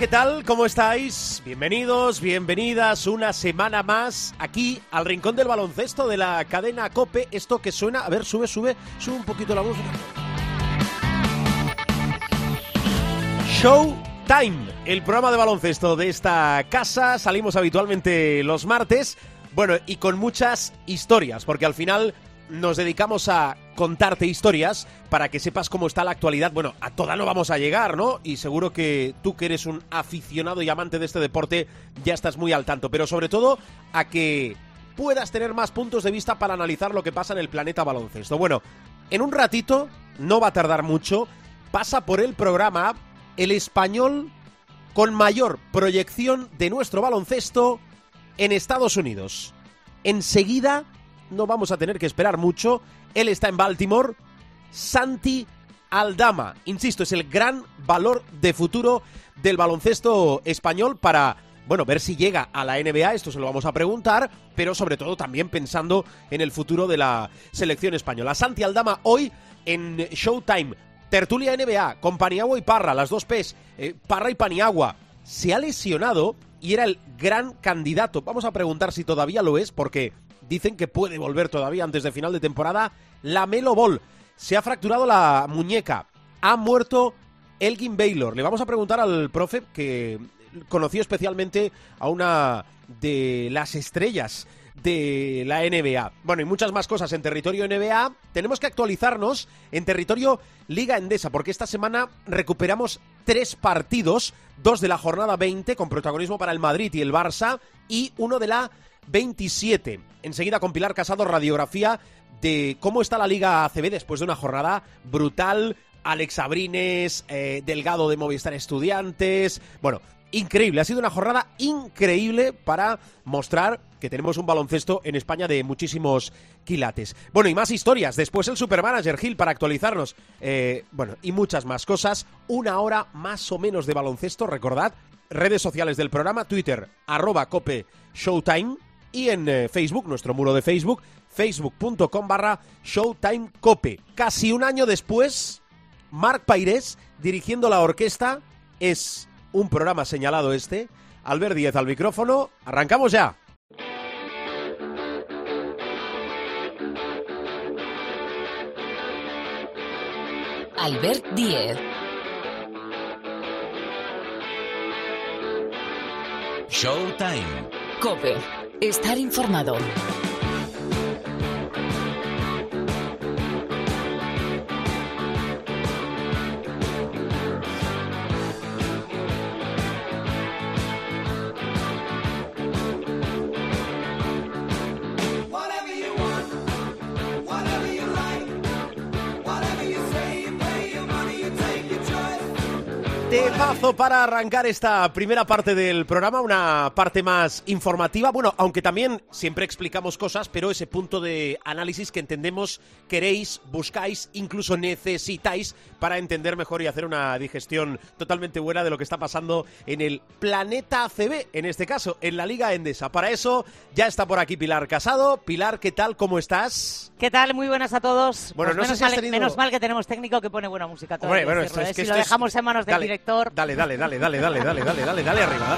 ¿Qué tal? ¿Cómo estáis? Bienvenidos, bienvenidas una semana más aquí al Rincón del Baloncesto de la cadena Cope. Esto que suena, a ver, sube, sube, sube un poquito la música. Show Time, el programa de baloncesto de esta casa. Salimos habitualmente los martes. Bueno, y con muchas historias, porque al final nos dedicamos a contarte historias para que sepas cómo está la actualidad. Bueno, a toda no vamos a llegar, ¿no? Y seguro que tú que eres un aficionado y amante de este deporte ya estás muy al tanto, pero sobre todo a que puedas tener más puntos de vista para analizar lo que pasa en el planeta baloncesto. Bueno, en un ratito, no va a tardar mucho, pasa por el programa el español con mayor proyección de nuestro baloncesto en Estados Unidos. Enseguida no vamos a tener que esperar mucho. Él está en Baltimore. Santi Aldama. Insisto, es el gran valor de futuro del baloncesto español para, bueno, ver si llega a la NBA. Esto se lo vamos a preguntar, pero sobre todo también pensando en el futuro de la selección española. Santi Aldama hoy en Showtime. Tertulia NBA con Paniagua y Parra, las dos P's. Eh, Parra y Paniagua. Se ha lesionado y era el gran candidato. Vamos a preguntar si todavía lo es, porque dicen que puede volver todavía antes de final de temporada. La Melo Ball se ha fracturado la muñeca. Ha muerto Elgin Baylor. Le vamos a preguntar al profe que conoció especialmente a una de las estrellas de la NBA. Bueno, y muchas más cosas en territorio NBA. Tenemos que actualizarnos en territorio Liga Endesa, porque esta semana recuperamos tres partidos, dos de la jornada 20 con protagonismo para el Madrid y el Barça, y uno de la 27. Enseguida con Pilar Casado, radiografía de cómo está la Liga ACB después de una jornada brutal. Alex Abrines, eh, Delgado de Movistar Estudiantes. Bueno, increíble. Ha sido una jornada increíble para mostrar que tenemos un baloncesto en España de muchísimos quilates. Bueno, y más historias. Después el Supermanager Gil para actualizarnos. Eh, bueno, y muchas más cosas. Una hora más o menos de baloncesto, recordad. Redes sociales del programa, Twitter, arroba cope showtime y en eh, Facebook, nuestro muro de Facebook, facebook.com barra Showtime Cope. Casi un año después, Marc Pairés, dirigiendo la orquesta, es un programa señalado este. Albert Díez al micrófono. Arrancamos ya. Albert Díez. Showtime. Cope. Estar informado. Temazo para arrancar esta primera parte del programa, una parte más informativa. Bueno, aunque también siempre explicamos cosas, pero ese punto de análisis que entendemos, queréis, buscáis, incluso necesitáis para entender mejor y hacer una digestión totalmente buena de lo que está pasando en el planeta ACB, en este caso, en la Liga Endesa. Para eso ya está por aquí Pilar Casado. Pilar, ¿qué tal? ¿Cómo estás? ¿Qué tal? Muy buenas a todos. Bueno, Pues no sé menos, si has mal, tenido- menos mal que tenemos técnico que pone buena música. todo Hombre, bueno, esto es que si esto lo es- dejamos en manos del Dale, director. Dale, dale, dale, dale, dale, dale, dale, dale, dale arriba.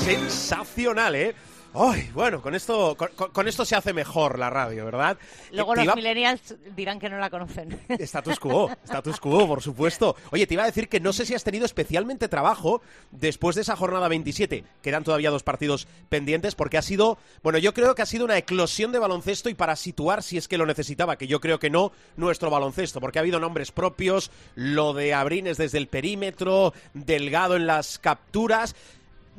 Sensacional, ¿eh? Ay, bueno, con esto, con, esto se hace mejor la radio, ¿verdad? Luego los iba- millennials dirán que no la conocen. Status quo, status quo, por supuesto. Oye, te iba a decir que no sé si has tenido especialmente trabajo después de esa jornada 27. Quedan todavía dos partidos pendientes porque ha sido, bueno, yo creo que ha sido una eclosión de baloncesto y para situar, si es que lo necesitaba, que yo creo que no, nuestro baloncesto, porque ha habido nombres propios, lo de Abrines desde el perímetro, Delgado en las capturas.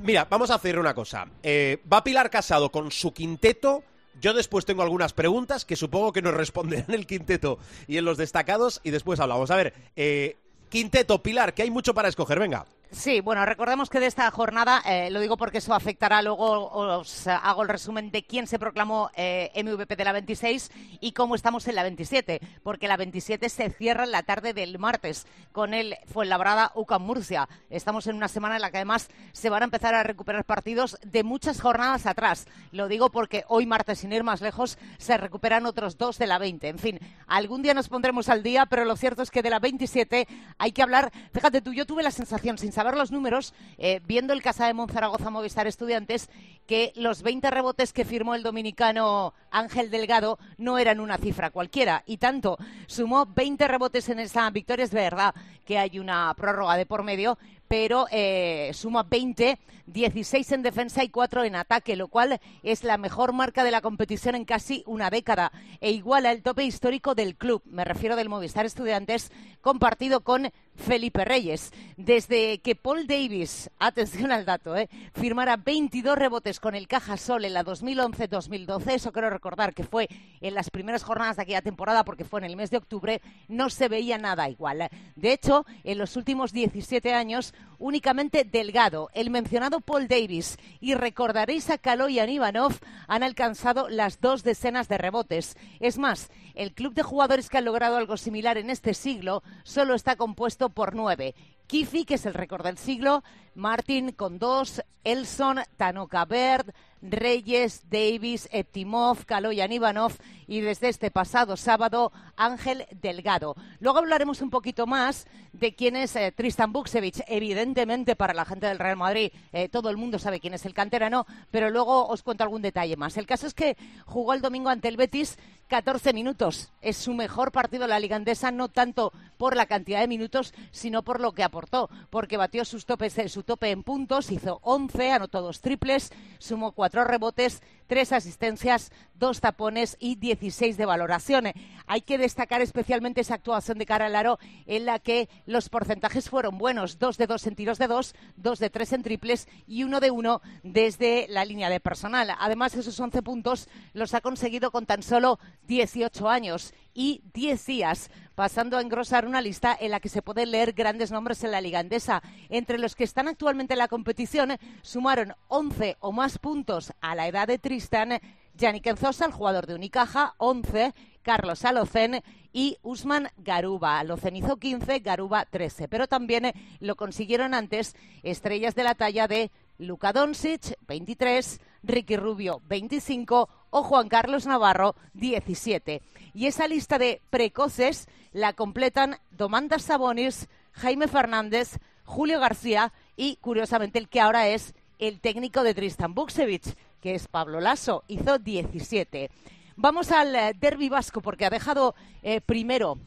Mira, vamos a hacer una cosa. Eh, va Pilar Casado con su quinteto. Yo después tengo algunas preguntas que supongo que nos responderán el quinteto y en los destacados y después hablamos. A ver, eh, quinteto, Pilar, que hay mucho para escoger, venga. Sí, bueno, recordemos que de esta jornada, eh, lo digo porque eso afectará, luego os hago el resumen de quién se proclamó eh, MVP de la 26 y cómo estamos en la 27, porque la 27 se cierra en la tarde del martes con el Fuenlabrada UCAM Murcia. Estamos en una semana en la que además se van a empezar a recuperar partidos de muchas jornadas atrás. Lo digo porque hoy martes, sin ir más lejos, se recuperan otros dos de la 20. En fin, algún día nos pondremos al día, pero lo cierto es que de la 27 hay que hablar. Fíjate tú, yo tuve la sensación, sin saber los números, eh, viendo el Casa de Monzaragoza Movistar Estudiantes, que los 20 rebotes que firmó el dominicano Ángel Delgado no eran una cifra cualquiera. Y tanto, sumó 20 rebotes en esa victoria. Es verdad que hay una prórroga de por medio, pero eh, suma 20, 16 en defensa y 4 en ataque, lo cual es la mejor marca de la competición en casi una década e iguala el tope histórico del club, me refiero del Movistar Estudiantes, compartido con Felipe Reyes. Desde que Paul Davis, atención al dato, eh, firmara 22 rebotes con el Cajasol en la 2011-2012, eso quiero recordar que fue en las primeras jornadas de aquella temporada porque fue en el mes de octubre, no se veía nada igual. De hecho, en los últimos 17 años, únicamente Delgado, el mencionado Paul Davis y recordaréis a Kaloyan Ivanov han alcanzado las dos decenas de rebotes. Es más, el club de jugadores que han logrado algo similar en este siglo solo está compuesto por nueve. Kifi, que es el récord del siglo, Martin con dos, Elson, Tanoka Bird, Reyes, Davis, Eptimov, Kaloyan Ivanov y desde este pasado sábado Ángel Delgado. Luego hablaremos un poquito más de quién es eh, Tristan Buksevich. Evidentemente para la gente del Real Madrid eh, todo el mundo sabe quién es el canterano, pero luego os cuento algún detalle más. El caso es que jugó el domingo ante el Betis 14 minutos. Es su mejor partido en la Liga Andesa, no tanto por la cantidad de minutos, sino por lo que porque batió sus topes, eh, su tope en puntos, hizo 11, anotó dos triples, sumó cuatro rebotes, tres asistencias, dos tapones y 16 de valoración. Hay que destacar especialmente esa actuación de cara al aro en la que los porcentajes fueron buenos, dos de dos en tiros de dos, dos de tres en triples y uno de uno desde la línea de personal. Además, esos 11 puntos los ha conseguido con tan solo 18 años y 10 días, pasando a engrosar una lista en la que se pueden leer grandes nombres en la Liga Andesa. Entre los que están actualmente en la competición, sumaron 11 o más puntos a la edad de Tristan, Yannick Enzosa, el jugador de Unicaja, 11, Carlos Alocen y Usman Garuba. Alocen hizo 15, Garuba 13. Pero también lo consiguieron antes estrellas de la talla de Luka Doncic, 23, Ricky Rubio, 25 o Juan Carlos Navarro, 17. Y esa lista de precoces la completan Domantas Sabonis, Jaime Fernández, Julio García y, curiosamente, el que ahora es el técnico de Tristan Buksevich, que es Pablo Lasso, hizo 17. Vamos al eh, derby vasco porque ha dejado eh, primero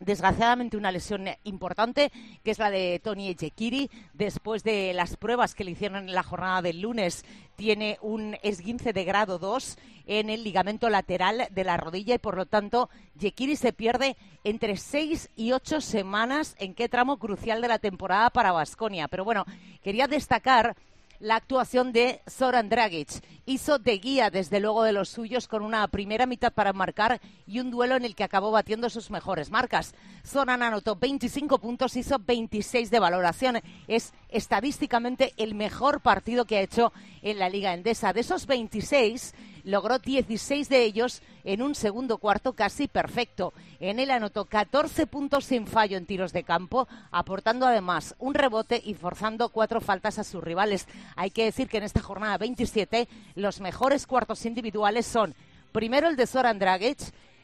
desgraciadamente una lesión importante, que es la de Tony Echekiri. Después de las pruebas que le hicieron en la jornada del lunes, tiene un esguince de grado 2 en el ligamento lateral de la rodilla y por lo tanto Yekiri se pierde entre 6 y 8 semanas en qué tramo crucial de la temporada para Vasconia. Pero bueno, quería destacar la actuación de Zoran Dragic. Hizo de guía, desde luego, de los suyos con una primera mitad para marcar y un duelo en el que acabó batiendo sus mejores marcas. Zoran anotó 25 puntos, hizo 26 de valoración. Es estadísticamente el mejor partido que ha hecho en la Liga Endesa. De esos 26, logró 16 de ellos en un segundo cuarto casi perfecto. En él anotó 14 puntos sin fallo en tiros de campo, aportando además un rebote y forzando cuatro faltas a sus rivales. Hay que decir que en esta jornada 27 los mejores cuartos individuales son primero el de Zoran Dragic,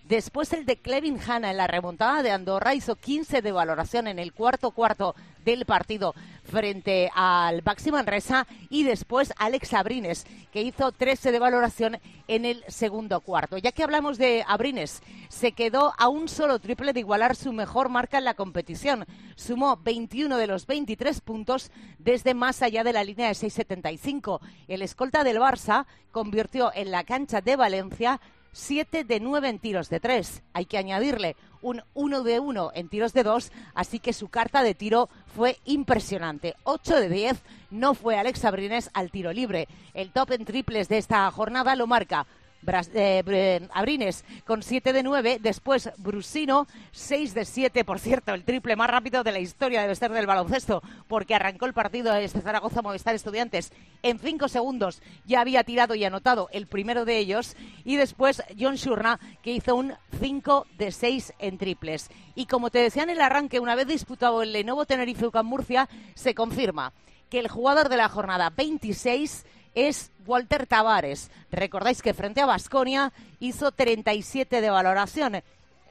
Después el de Clevin Hanna en la remontada de Andorra hizo 15 de valoración en el cuarto cuarto del partido frente al Baxi Manresa y después Alex Abrines que hizo 13 de valoración en el segundo cuarto. Ya que hablamos de Abrines, se quedó a un solo triple de igualar su mejor marca en la competición. Sumó 21 de los 23 puntos desde más allá de la línea de 6.75. El escolta del Barça convirtió en la cancha de Valencia 7 de 9 en tiros de 3. Hay que añadirle un 1 de 1 en tiros de 2, así que su carta de tiro fue impresionante. 8 de 10 no fue Alex Abrines al tiro libre. El top en triples de esta jornada lo marca Bras- eh, Bre- Abrines con 7 de 9, después Brusino 6 de 7, por cierto, el triple más rápido de la historia debe ser del baloncesto, porque arrancó el partido de este Zaragoza Movistar Estudiantes en 5 segundos, ya había tirado y anotado el primero de ellos, y después John Shurna, que hizo un 5 de 6 en triples. Y como te decía en el arranque, una vez disputado el Lenovo Tenerife UCAM Murcia, se confirma que el jugador de la jornada 26 es Walter Tavares. Recordáis que frente a Basconia hizo 37 de valoración.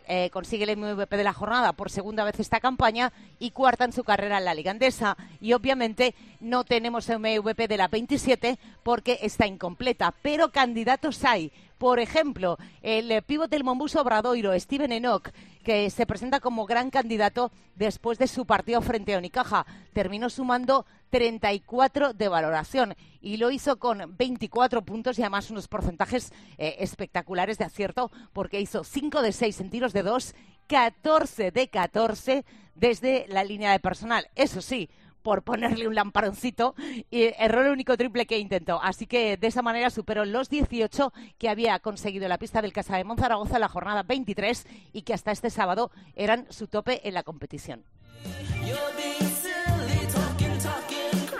Eh, consigue el MVP de la jornada por segunda vez esta campaña y cuarta en su carrera en la Liga Andesa. Y obviamente no tenemos MVP de la 27 porque está incompleta, pero candidatos hay. Por ejemplo, el eh, pivote del Mombuso Obradoiro, Steven Enoch, que se presenta como gran candidato después de su partido frente a Unicaja. Terminó sumando 34 de valoración y lo hizo con 24 puntos y además unos porcentajes eh, espectaculares de acierto porque hizo 5 de 6 en tiros de 2, 14 de 14 desde la línea de personal. Eso sí, por ponerle un lamparoncito y erró el único triple que intentó. Así que de esa manera superó los 18 que había conseguido la pista del Casa de Monzaragoza en la jornada 23 y que hasta este sábado eran su tope en la competición.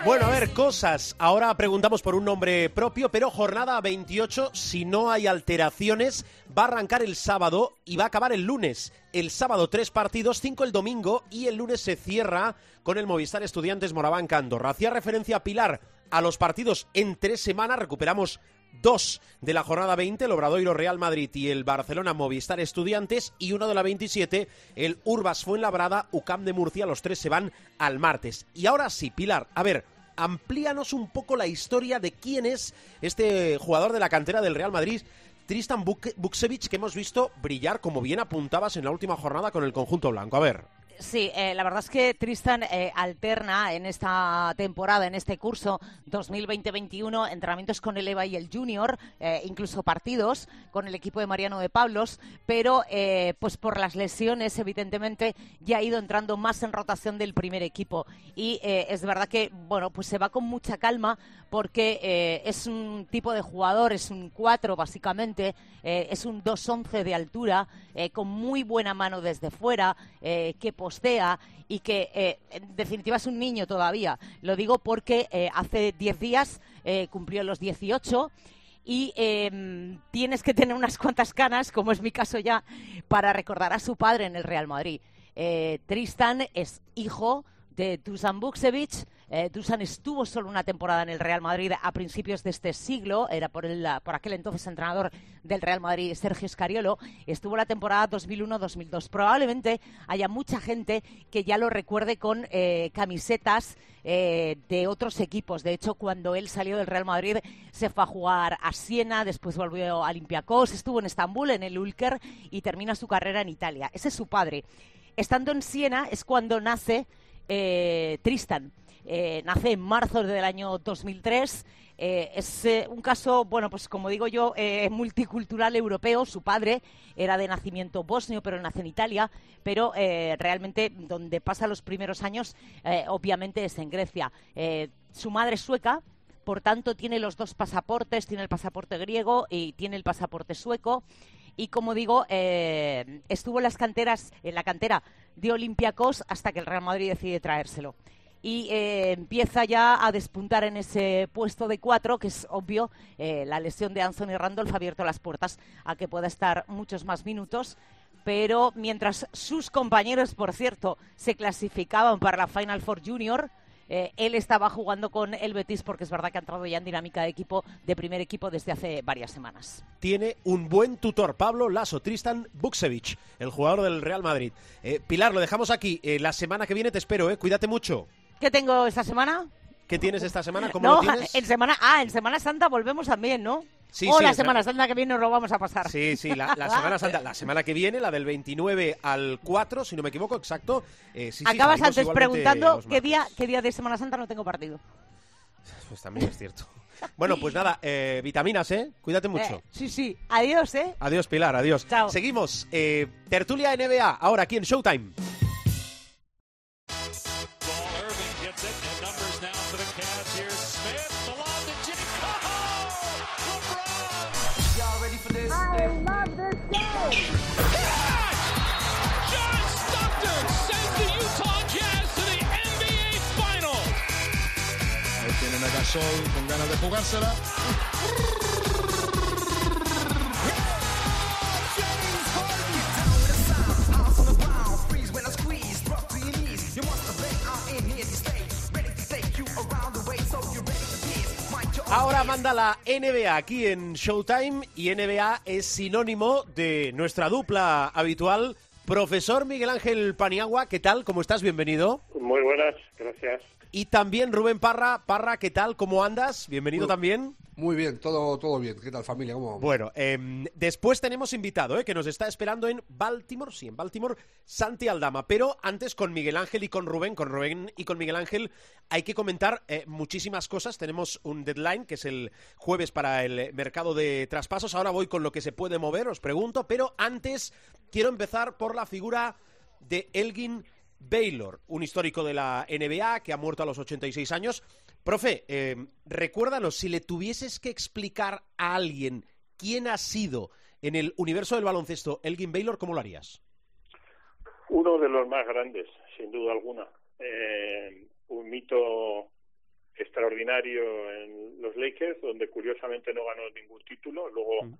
Bueno, a ver, cosas. Ahora preguntamos por un nombre propio, pero jornada 28, si no hay alteraciones, va a arrancar el sábado y va a acabar el lunes. El sábado tres partidos, cinco el domingo y el lunes se cierra con el Movistar Estudiantes Moraván Andorra. Hacía referencia a Pilar a los partidos en tres semanas, recuperamos dos de la jornada 20, el Obradoiro Real Madrid y el Barcelona Movistar Estudiantes, y uno de la 27, el Urbas Fuenlabrada, UCAM de Murcia, los tres se van al martes. Y ahora sí, Pilar, a ver, amplíanos un poco la historia de quién es este jugador de la cantera del Real Madrid. Tristan Buk- Buksevich, que hemos visto brillar, como bien apuntabas en la última jornada con el conjunto blanco. A ver. Sí, eh, la verdad es que Tristan eh, alterna en esta temporada, en este curso 2020-21, entrenamientos con el EVA y el Junior, eh, incluso partidos con el equipo de Mariano de Pablos, pero eh, pues por las lesiones, evidentemente, ya ha ido entrando más en rotación del primer equipo. Y eh, es verdad que, bueno, pues se va con mucha calma porque eh, es un tipo de jugador, es un 4 básicamente, es un 2-11 de altura, con muy buena mano desde fuera, que postea y que eh, en definitiva es un niño todavía. Lo digo porque eh, hace 10 días eh, cumplió los 18 y eh, tienes que tener unas cuantas canas, como es mi caso ya, para recordar a su padre en el Real Madrid. Tristan es hijo de Dusan Buksevich. Eh, Dusan estuvo solo una temporada en el Real Madrid a principios de este siglo, era por, el, por aquel entonces entrenador del Real Madrid, Sergio Scariolo. Estuvo la temporada 2001-2002. Probablemente haya mucha gente que ya lo recuerde con eh, camisetas eh, de otros equipos. De hecho, cuando él salió del Real Madrid, se fue a jugar a Siena, después volvió a Olympiacos, estuvo en Estambul, en el Ulker, y termina su carrera en Italia. Ese es su padre. Estando en Siena es cuando nace eh, Tristan. Eh, nace en marzo del año 2003. Eh, es un caso, bueno, pues como digo yo, multicultural europeo. Su padre era de nacimiento bosnio, pero nace en Italia. Pero realmente donde pasa los primeros años, obviamente, es en Grecia. Su madre es sueca, por tanto tiene los dos pasaportes, tiene el pasaporte griego y tiene el pasaporte sueco. Y como digo, eh, estuvo en las canteras, en la cantera de Olympiacos hasta que el Real Madrid decide traérselo. Y eh, empieza ya a despuntar en ese puesto de cuatro, que es obvio, eh, la lesión de Anthony Randolph ha abierto las puertas a que pueda estar muchos más minutos. Pero mientras sus compañeros, por cierto, se clasificaban para la Final Four Junior, eh, él estaba jugando con el Betis porque es verdad que ha entrado ya en dinámica de equipo, de primer equipo desde hace varias semanas. Tiene un buen tutor, Pablo Lasso, Tristan Buksevich, el jugador del Real Madrid. Eh, Pilar, lo dejamos aquí. Eh, la semana que viene te espero, ¿eh? Cuídate mucho. ¿Qué tengo esta semana? ¿Qué tienes esta semana? ¿Cómo no, lo tienes? en semana, ah, en Semana Santa volvemos también, ¿no? Sí, o sí, la Semana. Santa que viene nos lo vamos a pasar. Sí, sí, la, la Semana Santa, la semana que viene, la del 29 al 4, si no me equivoco, exacto. Eh, sí, Acabas antes preguntando qué día, qué día de Semana Santa no tengo partido. Pues también es cierto. Bueno, pues nada, eh, vitaminas, ¿eh? Cuídate mucho. Eh, sí, sí. Adiós, ¿eh? Adiós, Pilar, adiós. Chao. Seguimos. eh, tertulia NBA, ahora aquí en Showtime. Con ganas de jugársela. Ahora manda la NBA aquí en Showtime y NBA es sinónimo de nuestra dupla habitual. Profesor Miguel Ángel Paniagua, ¿qué tal? ¿Cómo estás? Bienvenido. Muy buenas, gracias. Y también Rubén Parra. Parra, ¿qué tal? ¿Cómo andas? Bienvenido también. Muy bien, todo, todo bien. ¿Qué tal familia? ¿Cómo? Bueno, em, después tenemos invitado, ¿eh? que nos está esperando en Baltimore, sí, en Baltimore, Santi Aldama. Pero antes con Miguel Ángel y con Rubén, con Rubén y con Miguel Ángel, hay que comentar eh, muchísimas cosas. Tenemos un deadline, que es el jueves para el mercado de traspasos. Ahora voy con lo que se puede mover, os pregunto. Pero antes quiero empezar por la figura de Elgin Baylor, un histórico de la NBA que ha muerto a los 86 años. Profe, eh, recuérdanos, si le tuvieses que explicar a alguien quién ha sido en el universo del baloncesto Elgin Baylor, ¿cómo lo harías? Uno de los más grandes, sin duda alguna. Eh, un mito extraordinario en los Lakers, donde curiosamente no ganó ningún título. Luego,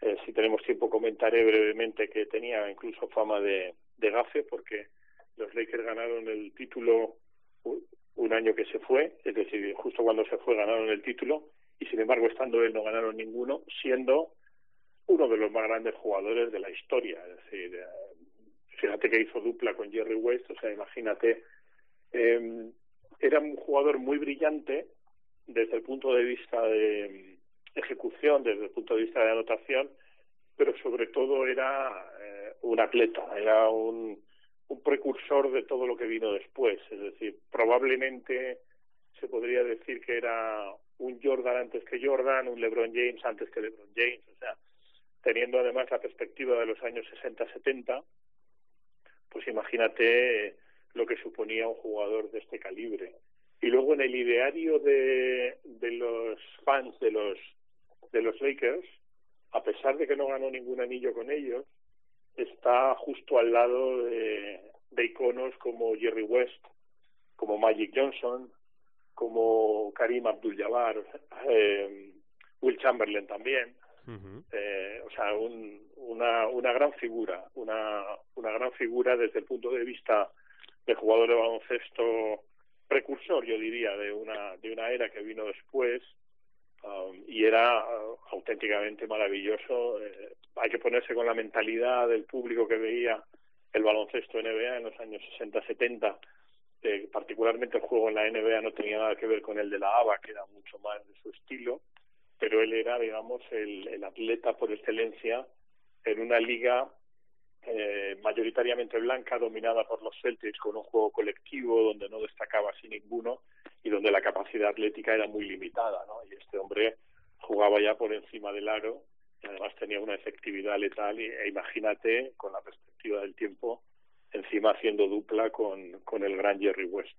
eh, si tenemos tiempo, comentaré brevemente que tenía incluso fama de, de gafe, porque los Lakers ganaron el título un año que se fue, es decir, justo cuando se fue ganaron el título, y sin embargo, estando él, no ganaron ninguno, siendo uno de los más grandes jugadores de la historia. Es decir, eh, fíjate que hizo dupla con Jerry West, o sea, imagínate. eh, era un jugador muy brillante desde el punto de vista de mm, ejecución, desde el punto de vista de anotación, pero sobre todo era eh, un atleta, era un, un precursor de todo lo que vino después. Es decir, probablemente se podría decir que era un Jordan antes que Jordan, un LeBron James antes que LeBron James, o sea, teniendo además la perspectiva de los años 60-70, pues imagínate lo que suponía un jugador de este calibre. Y luego en el ideario de, de los fans de los de los Lakers, a pesar de que no ganó ningún anillo con ellos, está justo al lado de, de iconos como Jerry West, como Magic Johnson, como Karim Abdul-Jabbar, eh, Will Chamberlain también. Eh, o sea, un, una, una gran figura, una, una gran figura desde el punto de vista de jugador de baloncesto precursor, yo diría, de una, de una era que vino después um, y era uh, auténticamente maravilloso. Eh, hay que ponerse con la mentalidad del público que veía el baloncesto NBA en los años 60-70. Eh, particularmente el juego en la NBA no tenía nada que ver con el de la ABA, que era mucho más de su estilo, pero él era, digamos, el, el atleta por excelencia en una liga eh, mayoritariamente blanca, dominada por los Celtics, con un juego colectivo donde no destacaba así ninguno y donde la capacidad atlética era muy limitada, ¿no? Y este hombre jugaba ya por encima del aro y además tenía una efectividad letal y, e imagínate, con la perspectiva del tiempo, encima haciendo dupla con, con el gran Jerry West.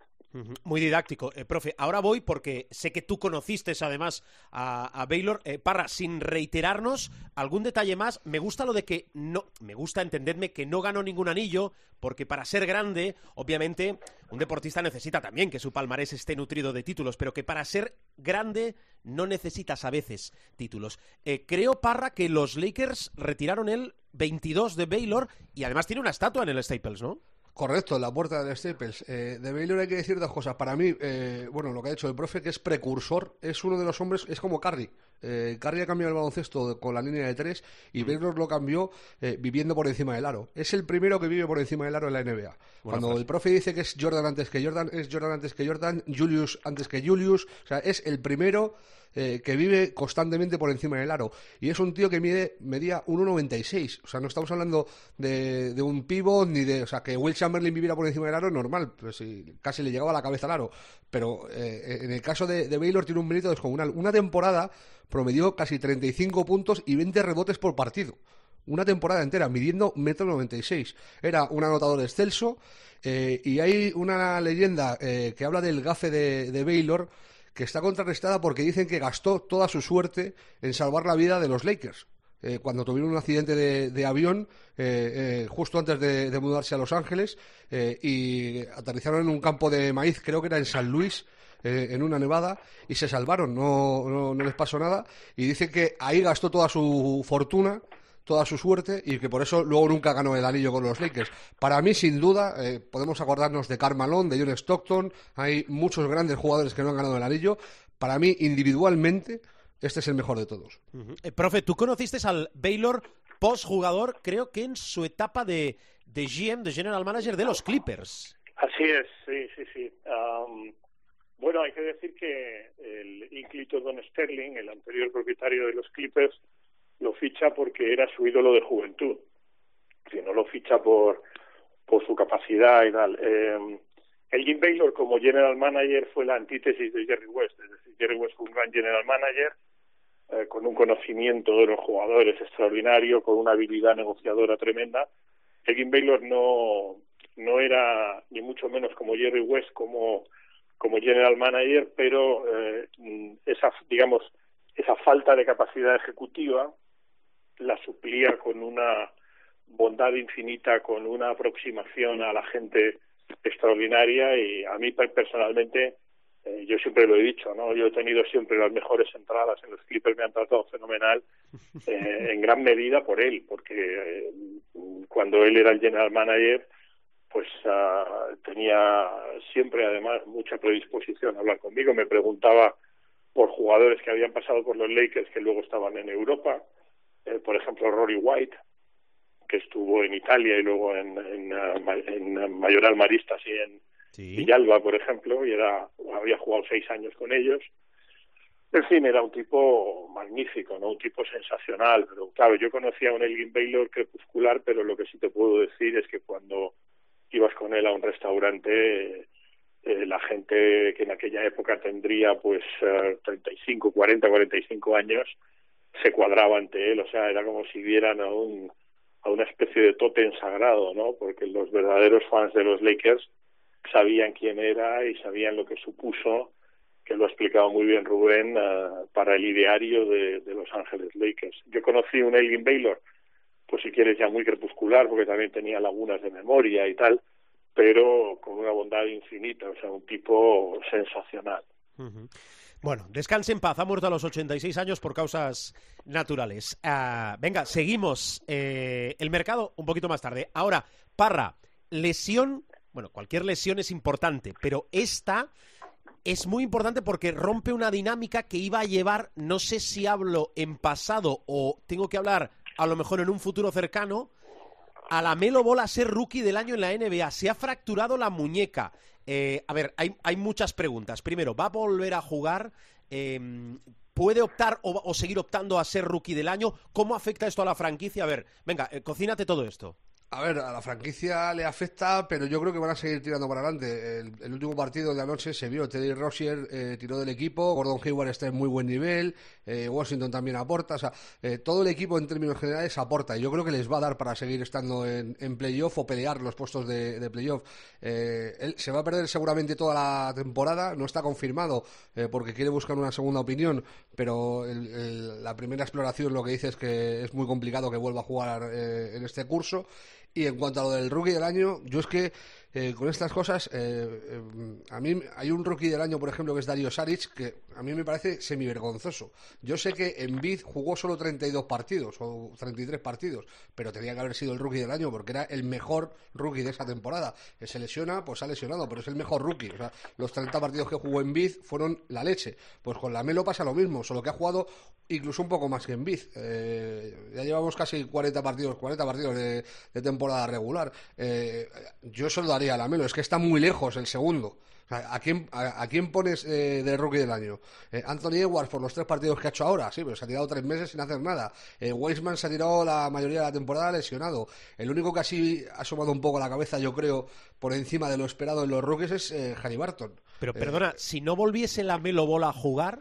Muy didáctico. Eh, profe, ahora voy porque sé que tú conociste además a, a Baylor. Eh, Parra, sin reiterarnos algún detalle más, me gusta lo de que no, me gusta entenderme que no ganó ningún anillo, porque para ser grande, obviamente, un deportista necesita también que su palmarés esté nutrido de títulos, pero que para ser grande no necesitas a veces títulos. Eh, creo, Parra, que los Lakers retiraron el 22 de Baylor y además tiene una estatua en el Staples, ¿no? Correcto, la puerta del Staples. Eh, de Baylor hay que decir dos cosas. Para mí, eh, bueno, lo que ha dicho el profe, que es precursor, es uno de los hombres, es como Curry. Eh, Curry ha cambiado el baloncesto con la línea de tres y Baylor lo cambió eh, viviendo por encima del aro. Es el primero que vive por encima del aro en la NBA. Cuando frase. el profe dice que es Jordan antes que Jordan, es Jordan antes que Jordan, Julius antes que Julius. O sea, es el primero eh, que vive constantemente por encima del aro. Y es un tío que mide, medía 1,96. O sea, no estamos hablando de, de un pivot ni de. O sea, que Will Chamberlain viviera por encima del aro, normal. Pues casi le llegaba a la cabeza al aro. Pero eh, en el caso de, Baylor tiene un mérito descomunal. Una temporada promedió casi 35 puntos y 20 rebotes por partido. Una temporada entera, midiendo 1,96 m. Era un anotador excelso. eh, y hay una leyenda que habla del gafe de, de Baylor que está contrarrestada porque dicen que gastó toda su suerte en salvar la vida de los Lakers. Eh, cuando tuvieron un accidente de, avión eh, eh, justo antes de, mudarse a Los Ángeles eh, y aterrizaron en un campo de maíz, creo que era en San Luis, eh, en una nevada y se salvaron, no, no, no les pasó nada. Y dice que ahí gastó toda su fortuna toda su suerte y que por eso luego nunca ganó el anillo con los Lakers. Para mí, sin duda, eh, podemos acordarnos de Carmalón, de John Stockton, hay muchos grandes jugadores que no han ganado el anillo. Para mí, individualmente, este es el mejor de todos. Eh, profe, tú conociste al Baylor post-jugador, creo que en su etapa de, de GM, de General Manager de los Clippers. Así es, sí, sí, sí. Am, bueno, hay que decir que el ínclito Don Sterling, el anterior propietario de los Clippers, lo ficha porque era su ídolo de juventud. Si no lo ficha por, por su capacidad y tal. Eh, Elgin Baylor como general manager fue la antítesis de Jerry West. Es decir, Jerry West fue un gran general manager eh, con un conocimiento de los jugadores extraordinario, con una habilidad negociadora tremenda. Elgin Baylor no, no era ni mucho menos como Jerry West como, como general manager, pero eh, esa, digamos, esa falta de capacidad ejecutiva la suplía con una bondad infinita, con una aproximación a la gente extraordinaria y a mí per- personalmente eh, yo siempre lo he dicho, ¿no? Yo he tenido siempre las mejores entradas en los Clippers, me han tratado fenomenal, eh, en gran medida por él, porque eh, cuando él era el general manager, pues ah, tenía siempre además mucha predisposición a hablar conmigo, me preguntaba por jugadores que habían pasado por los Lakers que luego estaban en Europa, eh, por ejemplo Rory White, que estuvo en Italia y luego en, en, ah, Ma- en ah, Mayoral Maristas y en Villalba, por ejemplo, y era había jugado seis años con ellos. En fin, era un tipo magnífico, ¿no? Un tipo sensacional, pero claro, yo conocía a un Elgin Baylor crepuscular, pero lo que sí te puedo decir es que cuando ibas con él a un restaurante, eh, la gente que en aquella época tendría pues eh, 35, 40, 45 años, se cuadraba ante él, o sea, era como si vieran a un a una especie de tótem sagrado, ¿no? Porque los verdaderos fans de los Lakers sabían quién era y sabían lo que supuso, que lo ha explicado muy bien Rubén, eh, para el ideario de, Los Ángeles Lakers. Yo conocí un Elgin Baylor, pues si quieres ya muy crepuscular, porque también tenía lagunas de memoria y tal, pero con una bondad infinita, o sea, un tipo sensacional. Bueno, descanse en paz. Ha muerto a los 86 años por causas naturales. Ah, venga, seguimos. Eh, el mercado un poquito más tarde. Ahora, Parra, lesión. Bueno, cualquier lesión es importante, pero esta es muy importante porque rompe una dinámica que iba a llevar, no sé si hablo en pasado o tengo que hablar a lo mejor en un futuro cercano, a la Melo Ball a ser rookie del año en la NBA. Se ha fracturado la muñeca. Eh, a ver, hay, hay muchas preguntas. Primero, ¿va a volver a jugar? Eh, ¿Puede optar o, o seguir optando a ser rookie del año? ¿Cómo afecta esto a la franquicia? A ver, venga, eh, cocínate todo esto. A ver, a la franquicia le afecta, pero yo creo que van a seguir tirando para adelante. El, último partido de anoche se vio, Teddy Rozier eh, tiró del equipo, Gordon Hayward está en muy buen nivel, eh, Washington también aporta, o sea, eh, todo el equipo en términos generales aporta y yo creo que les va a dar para seguir estando en, playoff o pelear los puestos de, de playoff. Eh, él se va a perder seguramente toda la temporada, no está confirmado eh, porque quiere buscar una segunda opinión, pero el- la primera exploración lo que dice es que es muy complicado que vuelva a jugar eh, en este curso. Y en cuanto a lo del rookie del año, yo es que eh, con estas cosas, eh, eh, a mí hay un rookie del año, por ejemplo, que es Dario Saric, que a mí me parece semivergonzoso. Yo sé que Embiid jugó solo 32 partidos o 33 partidos, pero tenía que haber sido el rookie del año porque era el mejor rookie de esa temporada. Se lesiona, pues ha lesionado, pero es el mejor rookie. O sea, los 30 partidos que jugó Embiid fueron la leche. Pues con la Melo pasa lo mismo, solo que ha jugado incluso un poco más que Embiid. Eh, ya llevamos casi 40 partidos, 40 partidos de, de temporada regular. Eh, yo se lo daría a la Melo, es que está muy lejos el segundo. ¿A quién, a, a quién pones eh, de rookie del año? Eh, Anthony Edwards por los tres partidos que ha hecho ahora, sí, pero se ha tirado tres meses sin hacer nada. Eh, Weisman se ha tirado la mayoría de la temporada lesionado. El único que así ha asomado un poco la cabeza, yo creo, por encima de lo esperado en los rookies es eh, Harry Barton. Pero Eh, perdona, si no volviese la Melo Ball a jugar,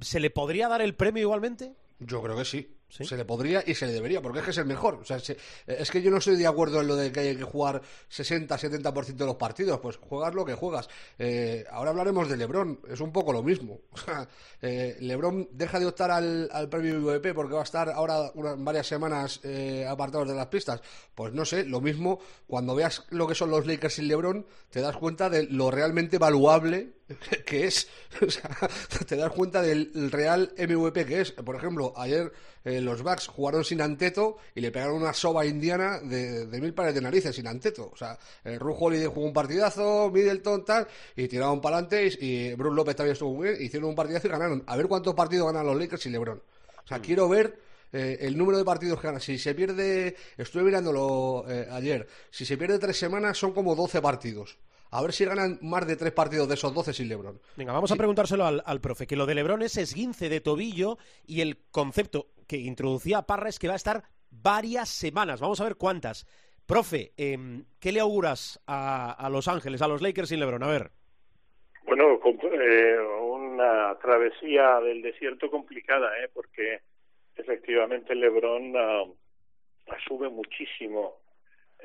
¿se le podría dar el premio igualmente? Yo creo que sí. Se le podría y se le debería, porque es que es el mejor. O sea, se- es que yo no estoy de acuerdo en lo de que hay que jugar 60-70% de los partidos. Pues juegas lo que juegas. Eh, ahora hablaremos de Lebron. Es un poco lo mismo. Eh, Lebron deja de optar al, premio MVP porque va a estar ahora varias semanas eh, apartados de las pistas. Pues no sé, lo mismo. Cuando veas lo que son los Lakers sin Lebron, te das cuenta de lo realmente valuable que es, o sea, te das cuenta del real MVP que es. Por ejemplo, ayer eh, los Bucks jugaron sin Anteto y le pegaron una soba indiana de, de mil pares de narices sin Anteto. O sea, el Ru Holiday jugó un partidazo, Middleton tal, y tiraron para adelante y, y Bruce López también estuvo muy bien, hicieron un partidazo y ganaron. A ver cuántos partidos ganan los Lakers y LeBron. O sea, quiero ver eh, el número de partidos que ganan. Si se pierde, estuve mirándolo eh, ayer, si se pierde tres semanas son como 12 partidos. A ver si ganan más de tres partidos de esos 12 sin LeBron. Venga, vamos a preguntárselo al, al profe, que lo de Lebron es esguince de tobillo y el concepto que introducía Parra es que va a estar varias semanas. Vamos a ver cuántas. Profe, em, ¿qué le auguras a, a Los Ángeles, a los Lakers sin Lebron? A ver. Bueno, eh, una travesía del desierto complicada, ¿eh? porque efectivamente LeBron ah, asume muchísimo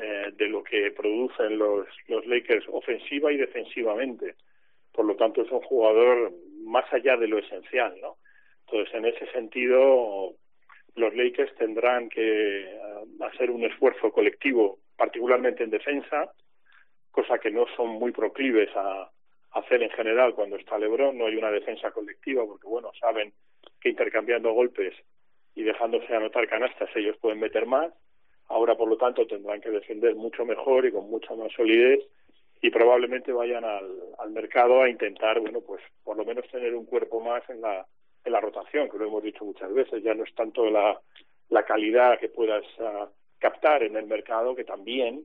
eh, de lo que producen los, los Lakers ofensiva y defensivamente. Por lo tanto, es un jugador más allá de lo esencial, ¿no? Entonces, en ese sentido, los Lakers tendrán que ah, hacer un esfuerzo colectivo, particularmente en defensa, cosa que no son muy proclives a, hacer en general cuando está LeBron, no hay una defensa colectiva porque bueno, saben que intercambiando golpes y dejándose anotar canastas ellos pueden meter más. Ahora, por lo tanto, tendrán que defender mucho mejor y con mucha más solidez y probablemente vayan al, al mercado a intentar, bueno, pues por lo menos tener un cuerpo más en la en la rotación, que lo hemos dicho muchas veces, ya no es tanto la, la calidad que puedas ah, captar en el mercado, que también,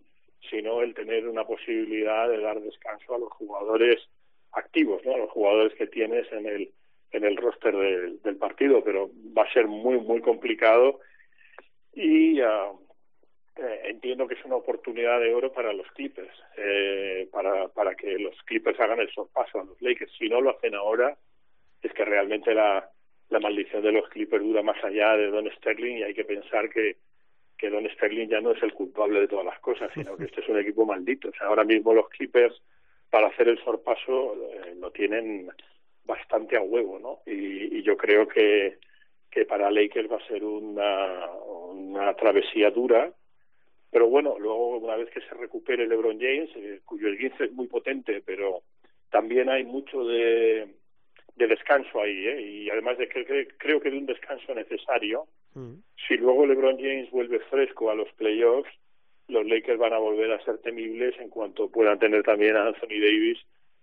sino el tener una posibilidad de dar descanso a los jugadores activos, ¿no? a los jugadores que tienes en el en el roster del, del partido, pero va a ser muy muy complicado y ah, eh, entiendo que es una oportunidad de oro para los Clippers, eh, para para que los Clippers hagan el sorpaso a los Lakers. Si no lo hacen ahora, es que realmente la la maldición de los Clippers dura más allá de Don Sterling y hay que pensar que que Don Sterling ya no es el culpable de todas las cosas, sino que este es un equipo maldito. O sea, ahora mismo los Clippers, para hacer el sorpaso, eh, lo tienen bastante a huevo, ¿no? Y, y yo creo que, que para Lakers va a ser una, una travesía dura, pero bueno, luego una vez que se recupere LeBron James, eh, cuyo esguince es muy potente, pero también hay mucho de, de descanso ahí, ¿eh? y además de que que- creo que de un descanso necesario, si luego LeBron James vuelve fresco a los playoffs, los Lakers van a volver a ser temibles en cuanto puedan tener también a Anthony Davis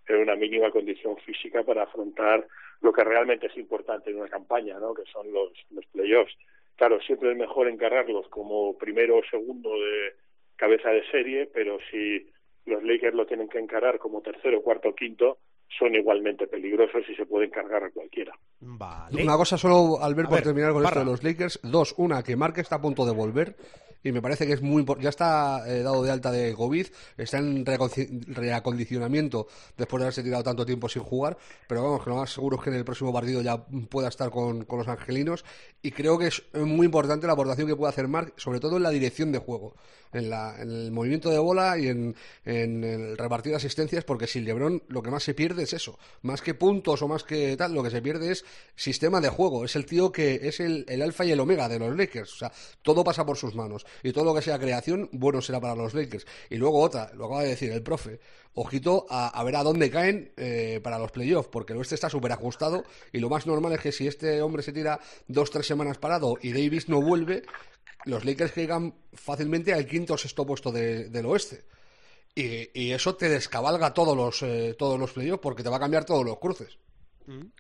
en una mínima condición física para afrontar lo que realmente es importante en una campaña, ¿no? que son los, los playoffs. Claro, siempre es mejor encargarlos como primero o segundo de cabeza de serie, pero si los Lakers lo tienen que encarar como tercero, cuarto o quinto, son igualmente peligrosos y se pueden cargar a cualquiera. Vale. Una cosa solo, al ver A por ver, terminar con Parra. esto de los Lakers. Dos, una, que Mark está a punto de volver y me parece que es muy importante. Ya está eh, dado de alta de COVID, está en reacondicionamiento después de haberse tirado tanto tiempo sin jugar, pero vamos, que lo más seguro es que en el próximo partido ya pueda estar con, con los angelinos y creo que es muy importante la aportación que puede hacer Mark, sobre todo en la dirección de juego, en, la, en el movimiento de bola y en, en el repartir asistencias, porque sin LeBron lo que más se pierde es eso, más que puntos o más que tal, lo que se pierde es sistema de juego, es el tío que es el, el alfa y el omega de los Lakers, o sea, todo pasa por sus manos y todo lo que sea creación, bueno será para los Lakers. Y luego otra, lo acaba de decir el profe, ojito a, ver a dónde caen eh, para los playoffs, porque el oeste está súper ajustado y lo más normal es que si este hombre se tira dos, tres semanas parado y Davis no vuelve, los Lakers llegan fácilmente al quinto o sexto puesto de- del oeste. Y, y eso te descabalga todos los, eh, todos los playoffs porque te va a cambiar todos los cruces.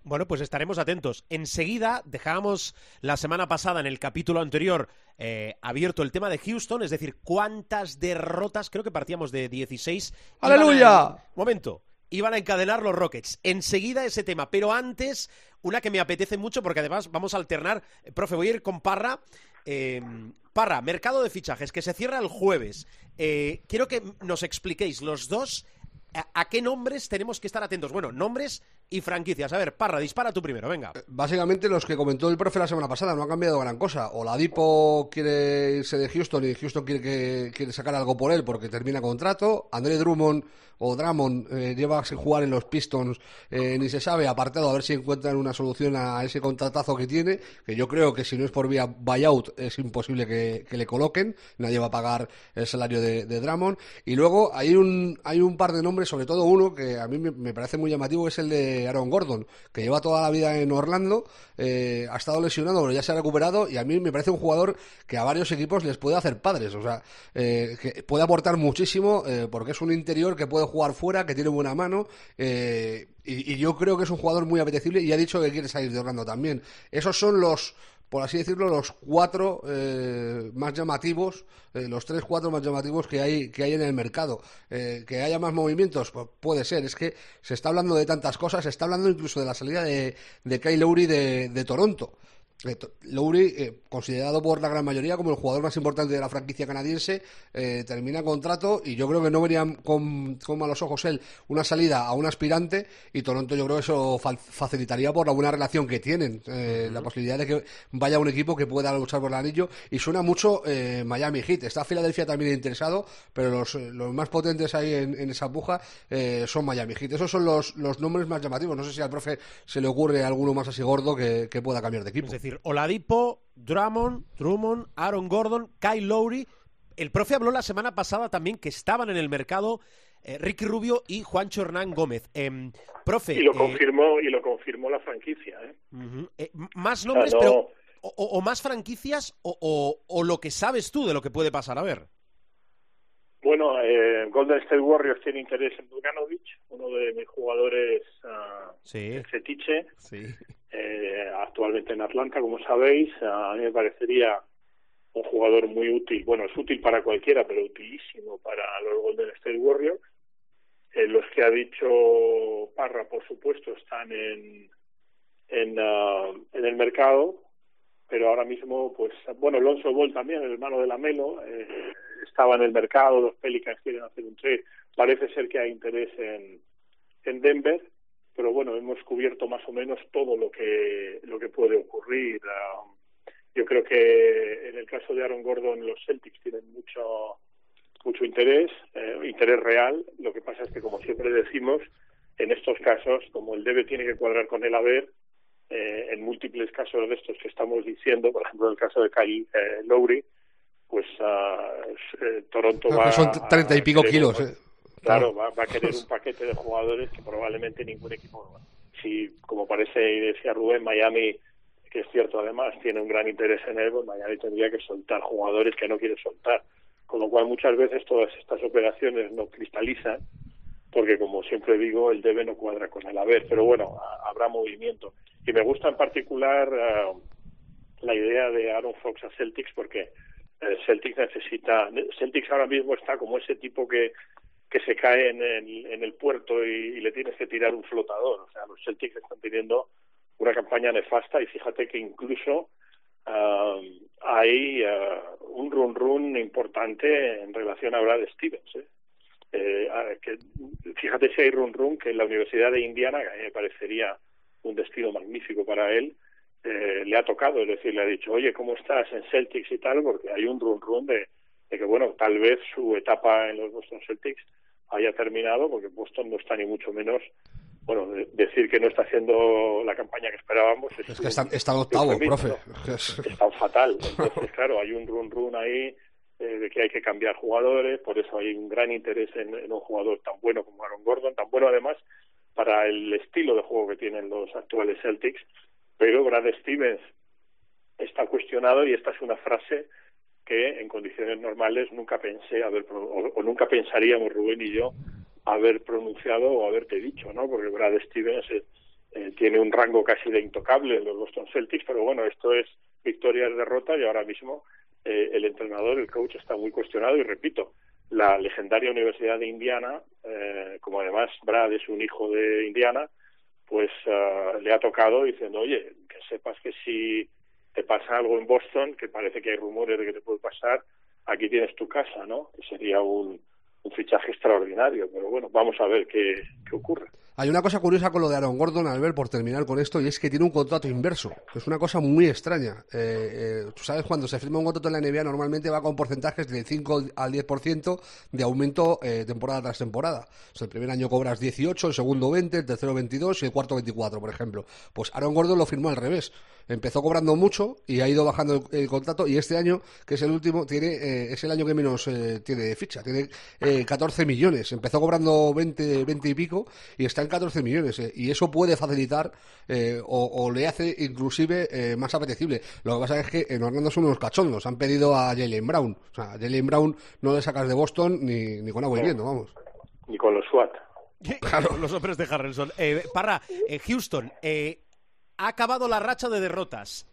Bueno, pues estaremos atentos. Enseguida dejábamos la semana pasada en el capítulo anterior eh, abierto el tema de Houston, es decir, cuántas derrotas, creo que partíamos de 16. iban ¡Aleluya! a- momento, iban a encadenar los Rockets. Enseguida ese tema, pero antes una que me apetece mucho porque además vamos a alternar. Eh, profe, voy a ir con Parra. Eh, Parra, mercado de fichajes que se cierra el jueves. Eh, quiero que nos expliquéis los dos a, a qué nombres tenemos que estar atentos. Bueno, nombres y franquicias. A ver, Parra, dispara tú primero, venga. Básicamente los que comentó el profe la semana pasada, no ha cambiado gran cosa. Oladipo quiere irse de Houston y Houston quiere, que, quiere sacar algo por él porque termina contrato. André Drummond o Drummond eh, lleva sin jugar en los Pistons, eh, ni se sabe, apartado a ver si encuentran una solución a ese contratazo que tiene, que yo creo que si no es por vía buyout es imposible que, que le coloquen, nadie va a pagar el salario de, de Drummond. Y luego hay un, hay un par de nombres, sobre todo uno que a mí me, me parece muy llamativo, que es el de Aaron Gordon, que lleva toda la vida en Orlando, eh, ha estado lesionado, pero ya se ha recuperado y a mí me parece un jugador que a varios equipos les puede hacer padres, o sea, eh, que puede aportar muchísimo eh, porque es un interior que puede jugar fuera, que tiene buena mano eh, y, y yo creo que es un jugador muy apetecible y ha dicho que quiere salir de Orlando también. Esos son los por así decirlo, los cuatro eh, más llamativos, eh, los tres, cuatro más llamativos que hay, que hay en el mercado. Eh, que haya más movimientos, pues puede ser. Es que se está hablando de tantas cosas, se está hablando incluso de la salida de, de Kyle Lowry de, de Toronto. Lowry, eh, considerado por la gran mayoría como el jugador más importante de la franquicia canadiense, eh, termina contrato y yo creo que no verían con, con malos ojos él una salida a un aspirante y Toronto yo creo que eso fa- facilitaría por la buena relación que tienen, eh, la posibilidad de que vaya un equipo que pueda luchar por el anillo y suena mucho Miami Heat. Está Filadelfia también interesado, pero los, los más potentes ahí en, en esa puja eh, son Miami Heat. Esos son los, los nombres más llamativos. No sé si al profe se le ocurre alguno más así gordo que, que pueda cambiar de equipo. Es decir, Oladipo, Drummond, Drummond, Aaron Gordon, Kyle Lowry. El profe habló la semana pasada también que estaban en el mercado eh, Ricky Rubio y Juancho Hernán Gómez. Em, profe, Y lo eh, confirmó y lo confirmó la franquicia. m- más sea, nombres, no- pero o, más franquicias o, o- o lo que sabes tú de lo que puede pasar. A ver. Bueno, Golden State Warriors tiene interés en Bogdanovic, uno de mis jugadores ah, Sí, fetiche, sí. Eh, actualmente en Atlanta, como sabéis. A mí me parecería un jugador muy útil. Bueno, es útil para cualquiera, pero utilísimo para los Golden State Warriors. Eh, los que ha dicho Parra, por supuesto, están en, en, ah, en el mercado, pero ahora mismo, pues, bueno, Alonso Ball también, el hermano de Lamelo, eh, estaba en el mercado, los Pelicans quieren hacer un trade. Parece ser que hay interés en, en Denver, pero bueno, hemos cubierto más o menos todo lo que, lo que puede ocurrir. Ah, yo creo que en el caso de Aaron Gordon, los Celtics tienen mucho mucho interés, eh, interés real. Lo que pasa es que, como siempre decimos, en estos casos, como el debe tiene que cuadrar con el haber, eh, en múltiples casos de estos que estamos diciendo, por ejemplo, en el caso de Kyle eh, Lowry, pues eh, Toronto Claro, va son treinta y pico kilos. Claro, va, va a querer un paquete de jugadores que probablemente ningún equipo, si como parece y decía Rubén, Miami, que es cierto además, tiene un gran interés en él, pues Miami tendría que soltar jugadores que no quiere soltar. Con lo cual muchas veces todas estas operaciones no cristalizan, porque como siempre digo, el debe no cuadra con el haber, pero bueno, ha- habrá movimiento. Y me gusta en particular ah, la idea de Aaron Fox a Celtics porque eh, Celtics necesita Celtics ahora mismo está como ese tipo que que se cae en el, en el puerto y, le tienes que tirar un flotador o sea los Celtics están teniendo una campaña nefasta y fíjate que incluso ah, hay ah, un run run importante en relación a Brad Stevens ¿eh? Eh, que, fíjate si hay run run que en la Universidad de Indiana que a mí me parecería un destino magnífico para él eh, le ha tocado, es decir, le ha dicho, oye, ¿cómo estás en Celtics y tal? Porque hay un run run de que, bueno, tal vez su etapa en los Boston Celtics haya terminado, porque Boston no está ni mucho menos, bueno, de- decir que no está haciendo la campaña que esperábamos es, Es que está, octavo, profe. ¿no? Fatal. Entonces, claro, hay un run run ahí eh, de que hay que cambiar jugadores, por eso hay un gran interés en, en un jugador tan bueno como Aaron Gordon, tan bueno además para el estilo de juego que tienen los actuales Celtics, pero Brad Stevens está cuestionado y esta es una frase que en condiciones normales nunca pensé haber o, o nunca pensaríamos Rubén y yo haber pronunciado o haberte dicho, ¿no? Porque Brad Stevens eh, eh, tiene un rango casi de intocable en los Boston Celtics, pero bueno, esto es victoria y derrota y ahora mismo eh, el entrenador, el coach está muy cuestionado y repito, la legendaria Universidad de Indiana, eh, como además Brad es un hijo de Indiana, pues ah, le ha tocado diciendo, oye, que sepas que si te pasa algo en Boston, que parece que hay rumores de que te puede pasar, aquí tienes tu casa, ¿no? Que sería un, un fichaje extraordinario. Pero bueno, vamos a ver qué, qué ocurre. Hay una cosa curiosa con lo de Aaron Gordon, Albert, por terminar con esto, y es que tiene un contrato inverso, es una cosa muy extraña. Eh, eh, Tú sabes, cuando se firma un contrato en la NBA normalmente va con porcentajes del 5 al 10% de aumento eh, temporada tras temporada. O sea, el primer año cobras 18, el segundo 20, el tercero 22 y el cuarto 24, por ejemplo. Pues Aaron Gordon lo firmó al revés. Empezó cobrando mucho y ha ido bajando el, contrato y este año, que es el último, tiene eh, es el año que menos eh, tiene ficha. Tiene eh, 14 millones. Empezó cobrando 20, 20 y pico y está en 14 millones. eh, y eso puede facilitar eh, o, o le hace inclusive eh, más apetecible. Lo que pasa es que en Orlando son unos cachondos. Han pedido a Jalen Brown. O sea, Jalen Brown no le sacas de Boston ni, ni con agua hirviendo, vamos. Ni con los SWAT. Los hombres de Harrelson. Eh, Parra, eh, Houston, eh, ha acabado la racha de derrotas.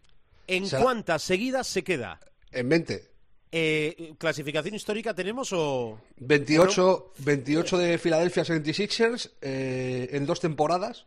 ¿En cuántas seguidas se queda? En 20. Eh, ¿Clasificación histórica tenemos o...? 28, 28 de Philadelphia 76ers eh, en dos temporadas.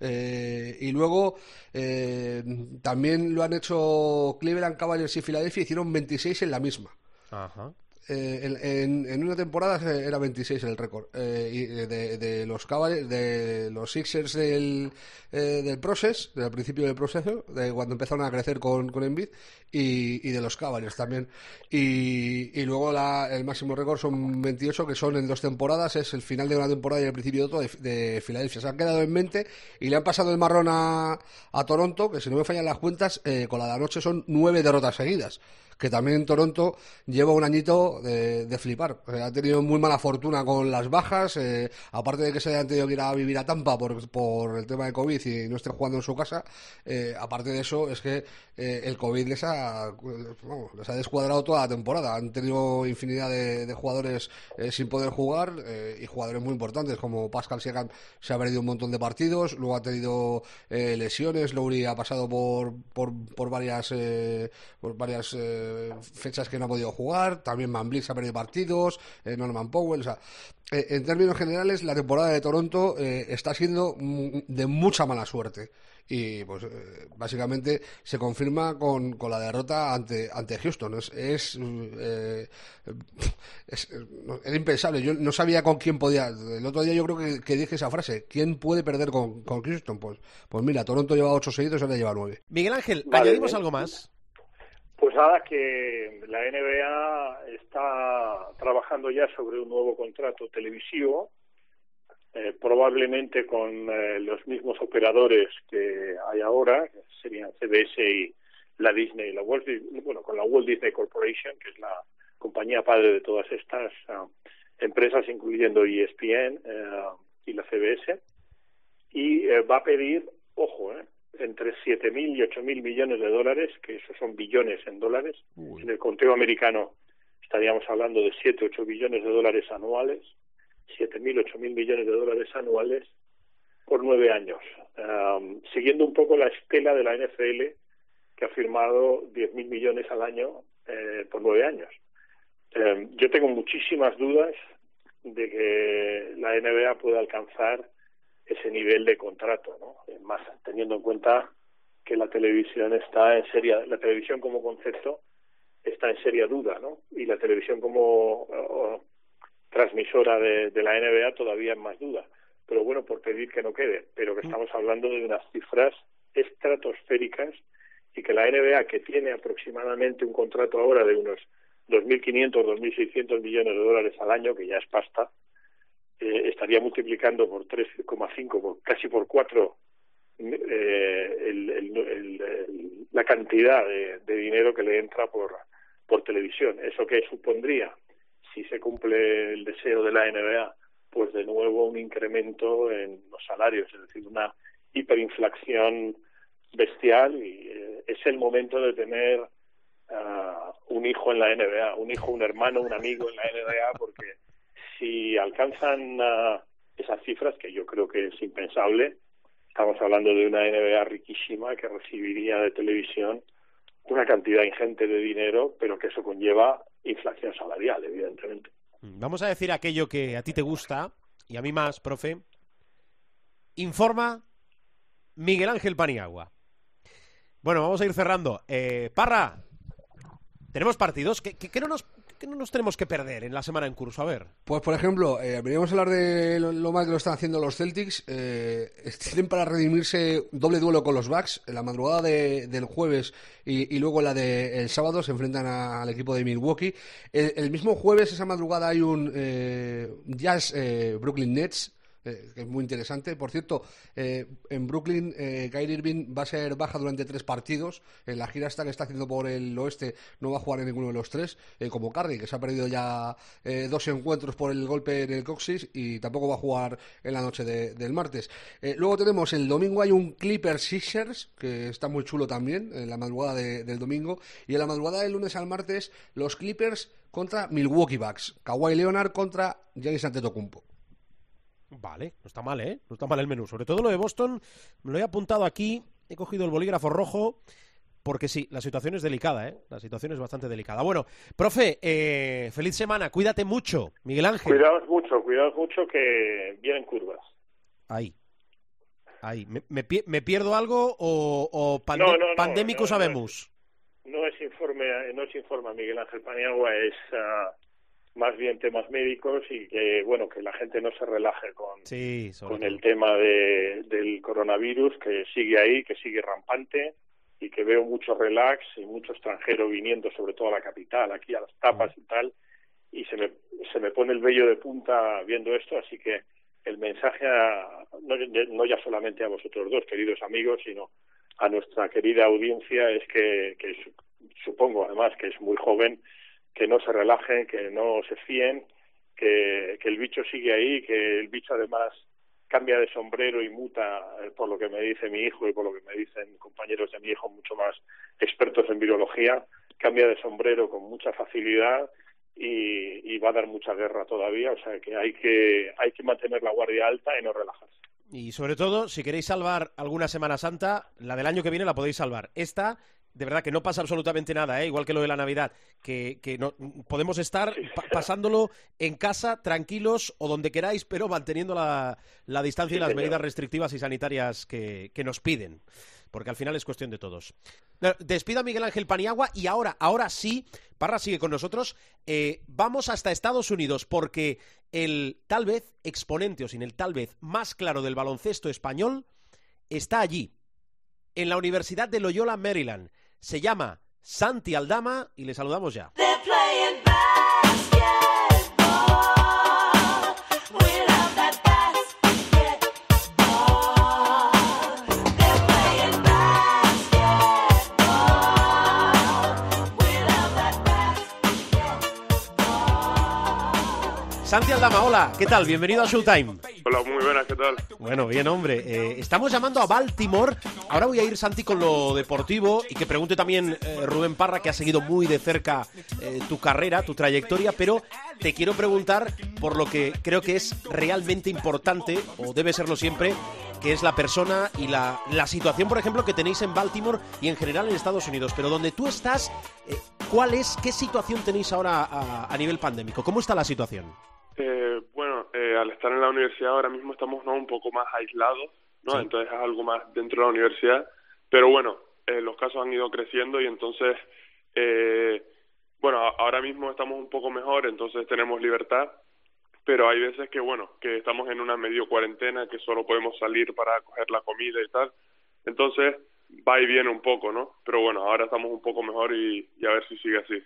Eh, y luego eh, también lo han hecho Cleveland Cavaliers y Philadelphia, hicieron 26 en la misma. Ajá. Eh, en, en- una temporada era 26 el récord. Eh, de, los Cavaliers, de los Sixers del, eh, del principio del proceso, de cuando empezaron a crecer con, con Embiid, y, y de los Cavaliers también. Y, y luego la- el máximo récord son 28, que son en dos temporadas, es el final de una temporada y el principio de otra de, de Filadelfia. Se han quedado en mente y le han pasado el marrón a, a Toronto, que si no me fallan las cuentas, eh, con la de anoche son nueve derrotas seguidas que también Toronto lleva un añito de, de flipar. Ha tenido muy mala fortuna con las bajas, eh, aparte de que se hayan tenido que ir a vivir a Tampa por, por el tema de COVID y no estén jugando en su casa, eh, aparte de eso es que eh, el COVID les ha, vamos, les ha descuadrado toda la temporada. Han tenido infinidad de, de jugadores eh, sin poder jugar eh, y jugadores muy importantes como Pascal Siakam se ha perdido un montón de partidos, luego ha tenido lesiones, Lowry ha pasado por, por, por varias por varias eh, fechas que no ha podido jugar, también Van se ha perdido partidos, eh, Norman Powell, o sea, eh, en términos generales la temporada de Toronto eh, está siendo mm, de mucha mala suerte. Y pues eh, básicamente se confirma con, con la derrota ante ante Houston. Es es, eh, es- era impensable. Yo no sabía con quién podía el otro día yo creo que, que dije esa frase quién puede perder con, con Houston pues pues mira Toronto lleva ocho seguidos ahora lleva nueve. Miguel Ángel, Vale, ¿añadimos bien. algo más? Pues nada, que la NBA está trabajando ya sobre un nuevo contrato televisivo, eh, probablemente con eh, los mismos operadores que hay ahora, que serían CBS y la Disney, la Walt Disney, bueno, con la Walt Disney Corporation, que es la compañía padre de todas estas ah, empresas, incluyendo ESPN eh, y la CBS, y eh, va a pedir, ojo, eh, entre 7.000 y 8.000 millones de dólares, que esos son billones en dólares. En el conteo americano estaríamos hablando de 7, 8 billones de dólares anuales, 7.000, 8.000 millones de dólares anuales por nueve años, Am, siguiendo un poco la estela de la NFL, que ha firmado 10.000 millones al año eh, por nueve años. Eh, yo tengo muchísimas dudas de que la NBA pueda alcanzar ese nivel de contrato, ¿no? Más teniendo en cuenta que la televisión está en seria, la televisión como concepto está en seria duda, ¿no? Y la televisión como transmisora de, de la NBA todavía en más duda. Pero bueno, por pedir que no quede, pero que estamos hablando de unas cifras estratosféricas y que la NBA, que tiene aproximadamente un contrato ahora de unos 2.500, 2.600 millones de dólares al año, que ya es pasta, estaría multiplicando por 3,5, por, casi por 4 eh, el- la cantidad de, de dinero que le entra por, por televisión. ¿Eso que supondría? Si se cumple el deseo de la NBA, pues de nuevo un incremento en los salarios, es decir, una hiperinflación bestial y eh, es el momento de tener ah, un hijo en la NBA, un hijo, un hermano, un amigo en la NBA, porque si alcanzan ah, esas cifras, que yo creo que es impensable, estamos hablando de una NBA riquísima que recibiría de televisión una cantidad ingente de dinero, pero que eso conlleva inflación salarial, evidentemente. Vamos a decir aquello que a ti te gusta y a mí más, profe. Informa Miguel Ángel Paniagua. Bueno, vamos a ir cerrando. Eh, Parra, tenemos partidos. ¿Qué, qué- qué no nos, qué no nos tenemos que perder en la semana en curso? A ver. Pues, por ejemplo, eh, veníamos a hablar de lo, mal que lo están haciendo los Celtics. Eh, tienen para redimirse doble duelo con los Bucks. En la madrugada de- del jueves y, y luego la del sábado se enfrentan al equipo de Milwaukee. El, el mismo jueves, esa madrugada, hay un eh, Jazz eh, Brooklyn Nets. Eh, es muy interesante. Por cierto, eh, en Brooklyn, eh, Kyrie Irving va a ser baja durante tres partidos. En la gira esta que está haciendo por el oeste no va a jugar en ninguno de los tres, eh, como Curry, que se ha perdido ya eh, dos encuentros por el golpe en el coxis y tampoco va a jugar en la noche de- del martes. Luego tenemos el domingo hay un Clipper Sixers, que está muy chulo también, en la madrugada de- del domingo. Y en la madrugada del lunes al martes, los Clippers contra Milwaukee Bucks. Kawhi Leonard contra Giannis Antetokounmpo. Vale, no está mal, ¿eh? No está mal el menú. Sobre todo lo de Boston, me lo he apuntado aquí, he cogido el bolígrafo rojo, porque sí, la situación es delicada, ¿eh? La situación es bastante delicada. Bueno, profe, eh, feliz semana, cuídate mucho, Miguel Ángel. Cuidaos mucho, cuidaos mucho que vienen curvas. Ahí. Ahí. ¿Me, me pi- me pierdo algo o, o pande- No, no, no, pandémico sabemos? No es informe, no es informe a Miguel Ángel Paniagua, es ah, más bien temas médicos y que bueno que la gente no se relaje con, Sí, con el tema de, del coronavirus que sigue ahí, que sigue rampante y que veo mucho relax y mucho extranjero viniendo sobre todo a la capital, aquí a las tapas y tal, y se me, se me pone el vello de punta viendo esto, así que el mensaje a- no, no ya solamente a vosotros dos, queridos amigos, sino a nuestra querida audiencia es que, que su- supongo además que es muy joven, que no se relajen, que no se fíen, que, el bicho sigue ahí, que el bicho además cambia de sombrero y muta, eh, por lo que me dice mi hijo y por lo que me dicen compañeros de mi hijo mucho más expertos en virología, cambia de sombrero con mucha facilidad y, y va a dar mucha guerra todavía, o sea que hay que hay que mantener la guardia alta y no relajarse. Y sobre todo, si queréis salvar alguna Semana Santa, la del año que viene la podéis salvar. Esta, de verdad que no pasa absolutamente nada, ¿eh? igual que lo de la Navidad, que, que no, podemos estar pa- pasándolo en casa, tranquilos o donde queráis, pero manteniendo la, la distancia y las señor. medidas restrictivas y sanitarias que, que nos piden. Porque al final es cuestión de todos. Eh, Despido a Miguel Ángel Paniagua y ahora, ahora sí, Parra sigue con nosotros. Eh, vamos hasta Estados Unidos porque el tal vez exponente, o sin el tal vez más claro del baloncesto español, está allí, en la Universidad de Loyola, Maryland. Se llama Santi Aldama y le saludamos ya. Santi Aldama, hola, ¿qué tal? Bienvenido a Showtime. Hola, muy buenas, ¿qué tal? Bueno, bien, hombre. Eh, estamos llamando a Baltimore. Ahora voy a ir, Santi, con lo deportivo y que pregunte también eh, Rubén Parra, que ha seguido muy de cerca eh, tu carrera, tu trayectoria, pero te quiero preguntar por lo que creo que es realmente importante, o debe serlo siempre, que es la persona y la, la situación, por ejemplo, que tenéis en Baltimore y en general en Estados Unidos. Pero donde tú estás, eh, ¿cuál es, qué situación tenéis ahora a, a nivel pandémico? ¿Cómo está la situación? Eh, bueno, eh, al estar en la universidad ahora mismo estamos ¿no? un poco más aislados, ¿no? Sí. Entonces es algo más dentro de la universidad. Pero bueno, eh, los casos han ido creciendo y entonces, eh, bueno, ahora mismo estamos un poco mejor, entonces tenemos libertad. Pero hay veces que, bueno, que estamos en una medio cuarentena, que solo podemos salir para coger la comida y tal. Entonces va y viene un poco, ¿no? Pero bueno, ahora estamos un poco mejor y, y a ver si sigue así.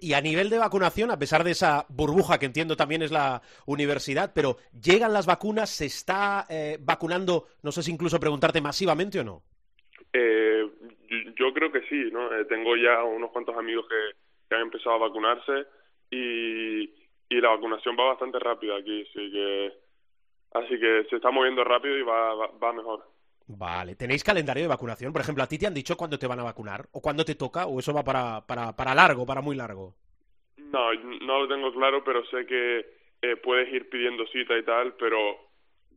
Y a nivel de vacunación, a pesar de esa burbuja que entiendo también es la universidad, pero ¿llegan las vacunas? ¿Se está eh, vacunando, no sé si incluso preguntarte masivamente o no? Eh, yo- yo creo que sí, ¿no? Eh, tengo ya unos cuantos amigos que, que han empezado a vacunarse y, y la vacunación va bastante rápida aquí, así que así que se está moviendo rápido y va, va, va mejor. Vale, ¿tenéis calendario de vacunación? Por ejemplo, ¿a ti te han dicho cuándo te van a vacunar? ¿O cuándo te toca? ¿O eso va para, para, para largo, para muy largo? No, no lo tengo claro, pero sé que eh, puedes ir pidiendo cita y tal, pero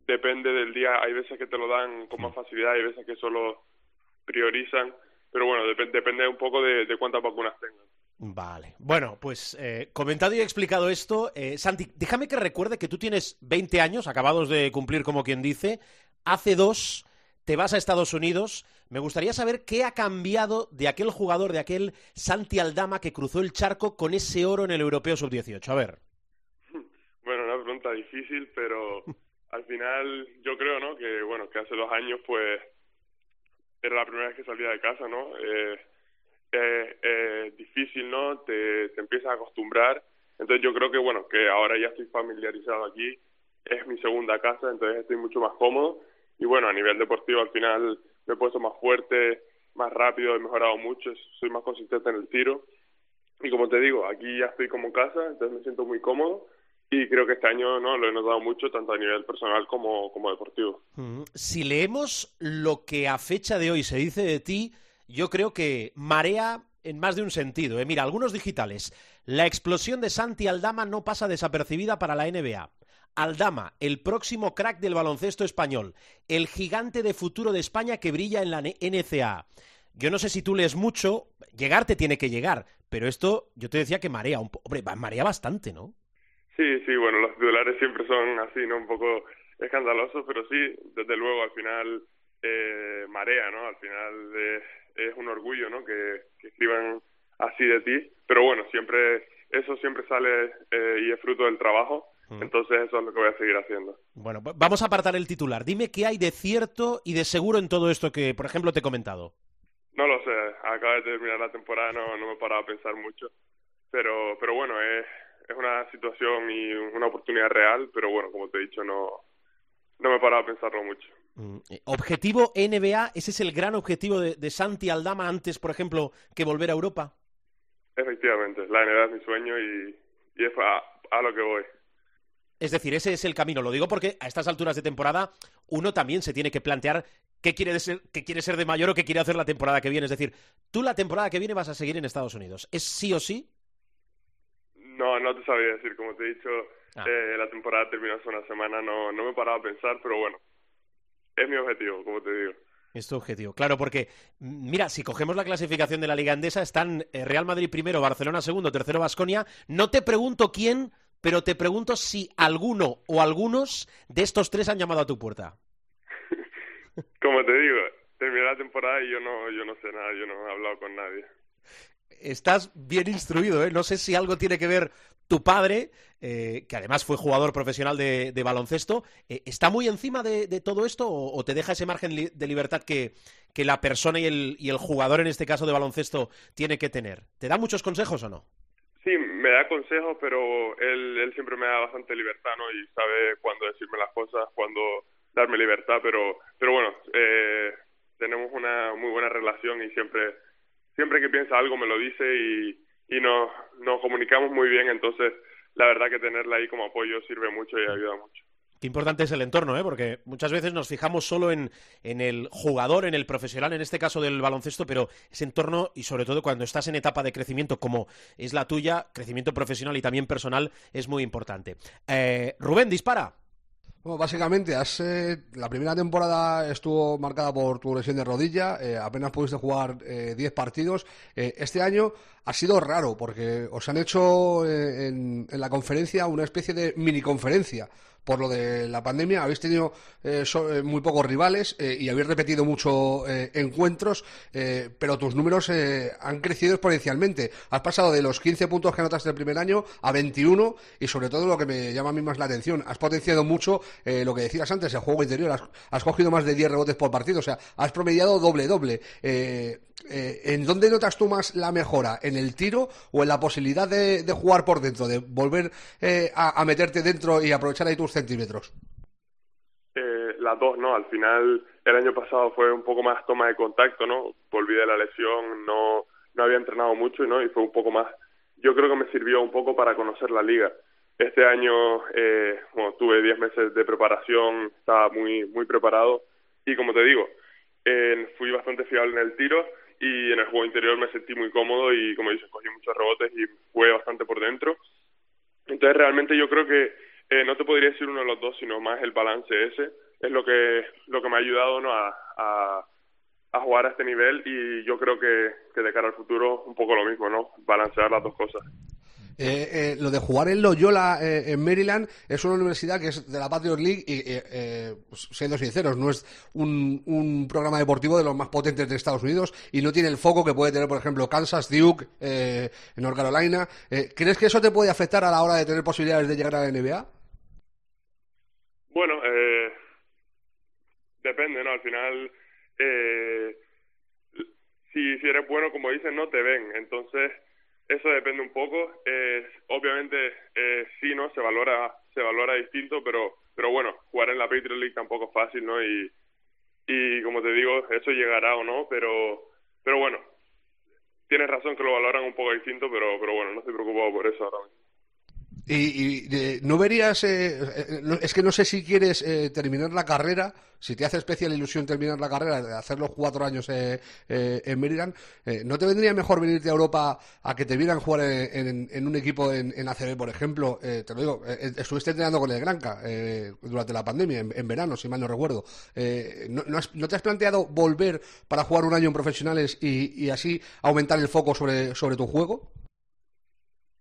depende del día. Hay veces que te lo dan con más facilidad, hay veces que solo priorizan, pero bueno, dep- depende un poco de, de cuántas vacunas tengan. Vale. Bueno, pues eh, comentado y explicado esto, eh, Santi, déjame que recuerde que tú tienes 20 años, acabados de cumplir como quien dice. Hace dos te vas a Estados Unidos. Me gustaría saber qué ha cambiado de aquel jugador, de aquel Santi Aldama que cruzó el charco con ese oro en el Europeo Sub-18. A ver. Bueno, una pregunta difícil, pero al final yo creo, ¿no? Que bueno, que hace dos años pues era la primera vez que salía de casa, ¿no? Eh, eh, eh, difícil, ¿no? Te, te empiezas a acostumbrar. Entonces yo creo que bueno, que ahora ya estoy familiarizado aquí, es mi segunda casa, entonces estoy mucho más cómodo. Y bueno, a nivel deportivo al final me he puesto más fuerte, más rápido, he mejorado mucho, soy más consistente en el tiro. Y como te digo, aquí ya estoy como en casa, entonces me siento muy cómodo y creo que este año no lo he notado mucho tanto a nivel personal como, como deportivo. Si leemos lo que a fecha de hoy se dice de ti, yo creo que marea en más de un sentido. ¿eh? Mira, algunos digitales. La explosión de Santi Aldama no pasa desapercibida para la NBA. Aldama, el próximo crack del baloncesto español, el gigante de futuro de España que brilla en la NCA. Yo no sé si tú lees mucho, llegar te tiene que llegar, pero esto yo te decía que marea un hombre, marea bastante, ¿no? Sí, sí, bueno, los titulares siempre son así, ¿no? Un poco escandalosos, pero sí, desde luego, al final eh, marea, ¿no? Al final eh, es un orgullo, ¿no? Que, que escriban así de ti, pero bueno, siempre, eso siempre sale eh, y es fruto del trabajo, entonces eso es lo que voy a seguir haciendo. Bueno, va- vamos a apartar el titular. Dime qué hay de cierto y de seguro en todo esto que, por ejemplo, te he comentado. No lo sé, acaba de terminar la temporada, no, no me he parado a pensar mucho, pero, pero bueno, es, es una situación y una oportunidad real, pero bueno, como te he dicho, no, no me he parado a pensarlo mucho. Mm, eh, Objetivo NBA, ese es el gran objetivo de, de Santi Aldama antes, por ejemplo, que volver a Europa. Efectivamente, la NBA es mi sueño y, y es a, a lo que voy. Es decir, ese es el camino. Lo digo porque a estas alturas de temporada uno también se tiene que plantear qué quiere, ser, qué quiere ser de mayor o qué quiere hacer la temporada que viene. Es decir, tú la temporada que viene vas a seguir en Estados Unidos. ¿Es sí o sí? No, no te sabría decir, como te he dicho, Ah. eh, la temporada terminó hace una semana, no, no me he parado a pensar, pero bueno, es mi objetivo, como te digo. Es tu objetivo. Claro, porque, mm, mira, si cogemos la clasificación de la Liga Andesa, están eh, Real Madrid primero, Barcelona segundo, tercero Vasconia. No te pregunto quién, pero te pregunto si alguno o algunos de estos tres han llamado a tu puerta. Como te digo, terminó la temporada y yo no, yo no sé nada, yo no he hablado con nadie. Estás bien instruido, ¿eh? No sé si algo tiene que ver tu padre, eh, que además fue jugador profesional de, baloncesto, eh, ¿está muy encima de, todo esto o, te deja ese margen de libertad que, que la persona y el, y el jugador, en este caso de baloncesto, tiene que tener? ¿Te da muchos consejos o no? Sí, me da consejos, pero él, él siempre me da bastante libertad, ¿no? Y sabe cuándo decirme las cosas, cuándo darme libertad, pero, pero bueno, eh, tenemos una muy buena relación y siempre, siempre que piensa algo me lo dice y, y nos, nos comunicamos muy bien, entonces la verdad que tenerla ahí como apoyo sirve mucho y ayuda mucho. Qué importante es el entorno, ¿eh? porque muchas veces nos fijamos solo en, en el jugador, en el profesional, en este caso del baloncesto, pero ese entorno, y sobre todo cuando estás en etapa de crecimiento como es la tuya, crecimiento profesional y también personal, es muy importante. Eh, Rubén, dispara. Bueno, básicamente, has, eh, la primera temporada estuvo marcada por tu lesión de rodilla, eh, apenas pudiste jugar eh, 10 partidos. Eh, este año ha sido raro porque os han hecho en, en la conferencia una especie de mini conferencia por lo de la pandemia. Habéis tenido eh, so- eh, muy pocos rivales eh, y habéis repetido mucho eh, encuentros, pero tus números han crecido exponencialmente. Has pasado de los 15 puntos que anotaste el primer año a 21 y sobre todo lo que me llama a mí más la atención, has potenciado mucho lo que decías antes, el juego interior, has, has cogido más de 10 rebotes por partido, o sea, has promediado doble-doble. Eh, ¿En dónde notas tú más la mejora? ¿En el tiro o en la posibilidad de, de jugar por dentro, de volver eh, a, a meterte dentro y aprovechar ahí tus centímetros? Eh, las dos, ¿no? Al final, el año pasado fue un poco más toma de contacto, ¿no? Volví de la lesión, no, no había entrenado mucho, ¿no? Y fue un poco más, yo creo que me sirvió un poco para conocer la liga. Este año, eh, bueno, tuve 10 meses de preparación, estaba muy, muy preparado y como te digo, fui bastante fiable en el tiro y en el juego interior me sentí muy cómodo y como dices, cogí muchos rebotes y jugué bastante por dentro. Entonces realmente yo creo que eh, no te podría decir uno de los dos, sino más el balance ese es lo que lo que me ha ayudado ¿no? a, a, a jugar a este nivel y yo creo que, que de cara al futuro un poco lo mismo, ¿no? Balancear las dos cosas. Eh, eh, lo de jugar en Loyola eh, en Maryland es una universidad que es de la Patriot League y, eh, eh, pues, siendo sinceros, no es un, un programa deportivo de los más potentes de Estados Unidos y no tiene el foco que puede tener, por ejemplo, Kansas, Duke, North Carolina. ¿Crees que eso te puede afectar a la hora de tener posibilidades de llegar a la NBA? Bueno, depende, ¿no? Al final, si, si eres bueno, como dicen, no te ven. Entonces, eso depende un poco. Eh, obviamente, eh, sí, ¿no? Se valora, se valora distinto, pero, pero bueno, jugar en la Patriot League tampoco es fácil, ¿no? Y, y como te digo, eso llegará o no, pero, pero bueno, tienes razón que lo valoran un poco distinto, pero, pero bueno, no estoy preocupado por eso ahora mismo. Y, y, eh, no verías, eh, eh, es que no sé si quieres eh, terminar la carrera, si te hace especial ilusión terminar la carrera, de hacer los cuatro años eh, eh, en eh, ¿no te vendría mejor venirte a Europa a que te vieran jugar en, un equipo en, en ACB, por ejemplo? Te lo digo, estuviste entrenando con el Granca durante la pandemia, en, verano, si mal no recuerdo. ¿no, no has- no te has planteado volver para jugar un año en profesionales y, y así aumentar el foco sobre, sobre tu juego?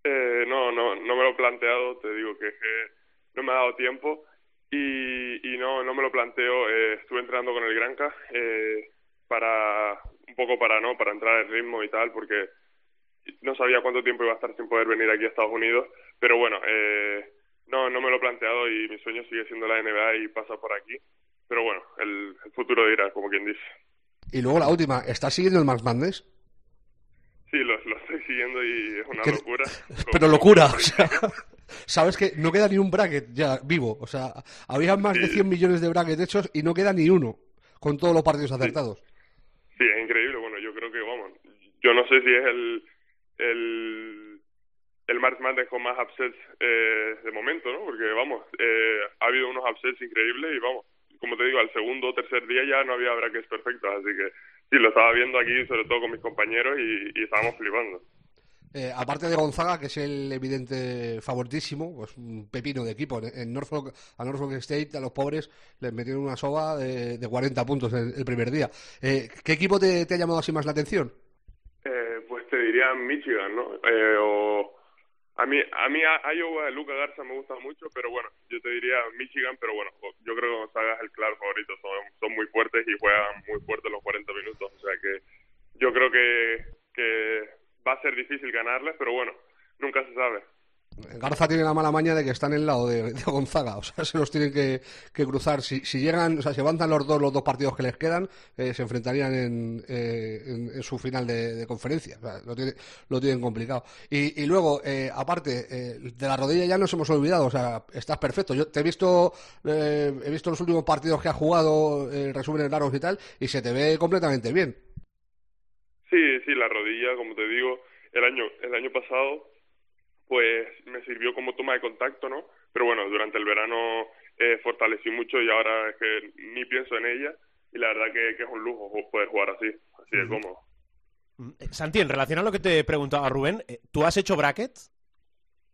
Eh, no, no, no me lo he planteado, te digo que, no me ha dado tiempo y, y no, no me lo planteo. Eh, estuve entrenando con el Granca eh, para un poco para no, para entrar en ritmo y tal, porque no sabía cuánto tiempo iba a estar sin poder venir aquí a Estados Unidos, pero bueno, eh, no, no me lo he planteado y mi sueño sigue siendo la NBA y pasa por aquí. Pero bueno, el, el futuro dirá, como quien dice. Y luego la última, ¿estás siguiendo el March Madness? Sí, lo, lo estoy siguiendo y es una ¿Qué- locura. Pero locura, o sea, sabes que no queda ni un bracket ya vivo, o sea, había más de 100 millones de brackets hechos y no queda ni uno con todos los partidos acertados. Sí, es increíble. Bueno, yo creo que, vamos, yo no sé si es el el, el March Madness con más upsets eh, de momento, ¿no? Porque, vamos, eh, ha habido unos upsets increíbles y, vamos, como te digo, al segundo o tercer día ya no había brackets perfectos, así que sí, lo estaba viendo aquí, sobre todo con mis compañeros, y, y estábamos flipando. Eh, aparte de Gonzaga, que es el evidente favoritísimo, pues un pepino de equipo. En, en Norfolk, a Norfolk State, a los pobres, les metieron una soba de, de 40 puntos el, el primer día. Eh, ¿Qué equipo te, te ha llamado así más la atención? Eh, pues te diría Michigan, ¿no? Eh, o a mí, a mí Iowa Luca Garza me gusta mucho, pero bueno, yo te diría Michigan, pero bueno, yo creo que Gonzaga es el claro favorito, son, son muy fuertes y juegan muy fuerte los 40 minutos, o sea que yo creo que, que va a ser difícil ganarles, pero bueno, nunca se sabe. Garza tiene la mala maña de que están en el lado de, Gonzaga, o sea, se los tienen que, cruzar. Si, si llegan, o sea, si avanzan los dos, los dos partidos que les quedan, eh, se enfrentarían en, eh, en, su final de, conferencia. O sea, lo, tiene- lo tienen complicado. Y, luego, eh, aparte, eh, de la rodilla ya nos hemos olvidado, o sea, estás perfecto. Yo te he visto, eh, he visto los últimos partidos que has jugado, eh, resúmenes largos y tal, y se te ve completamente bien. Sí, sí, la rodilla, como te digo, el año, el año pasado, pues me sirvió como toma de contacto, ¿no? Pero bueno, durante el verano eh, fortalecí mucho y ahora es que ni pienso en ella y la verdad que, que es un lujo poder jugar así, así de cómodo. Eh, Santi, en relación a lo que te preguntaba Rubén, eh, ¿tú has hecho bracket?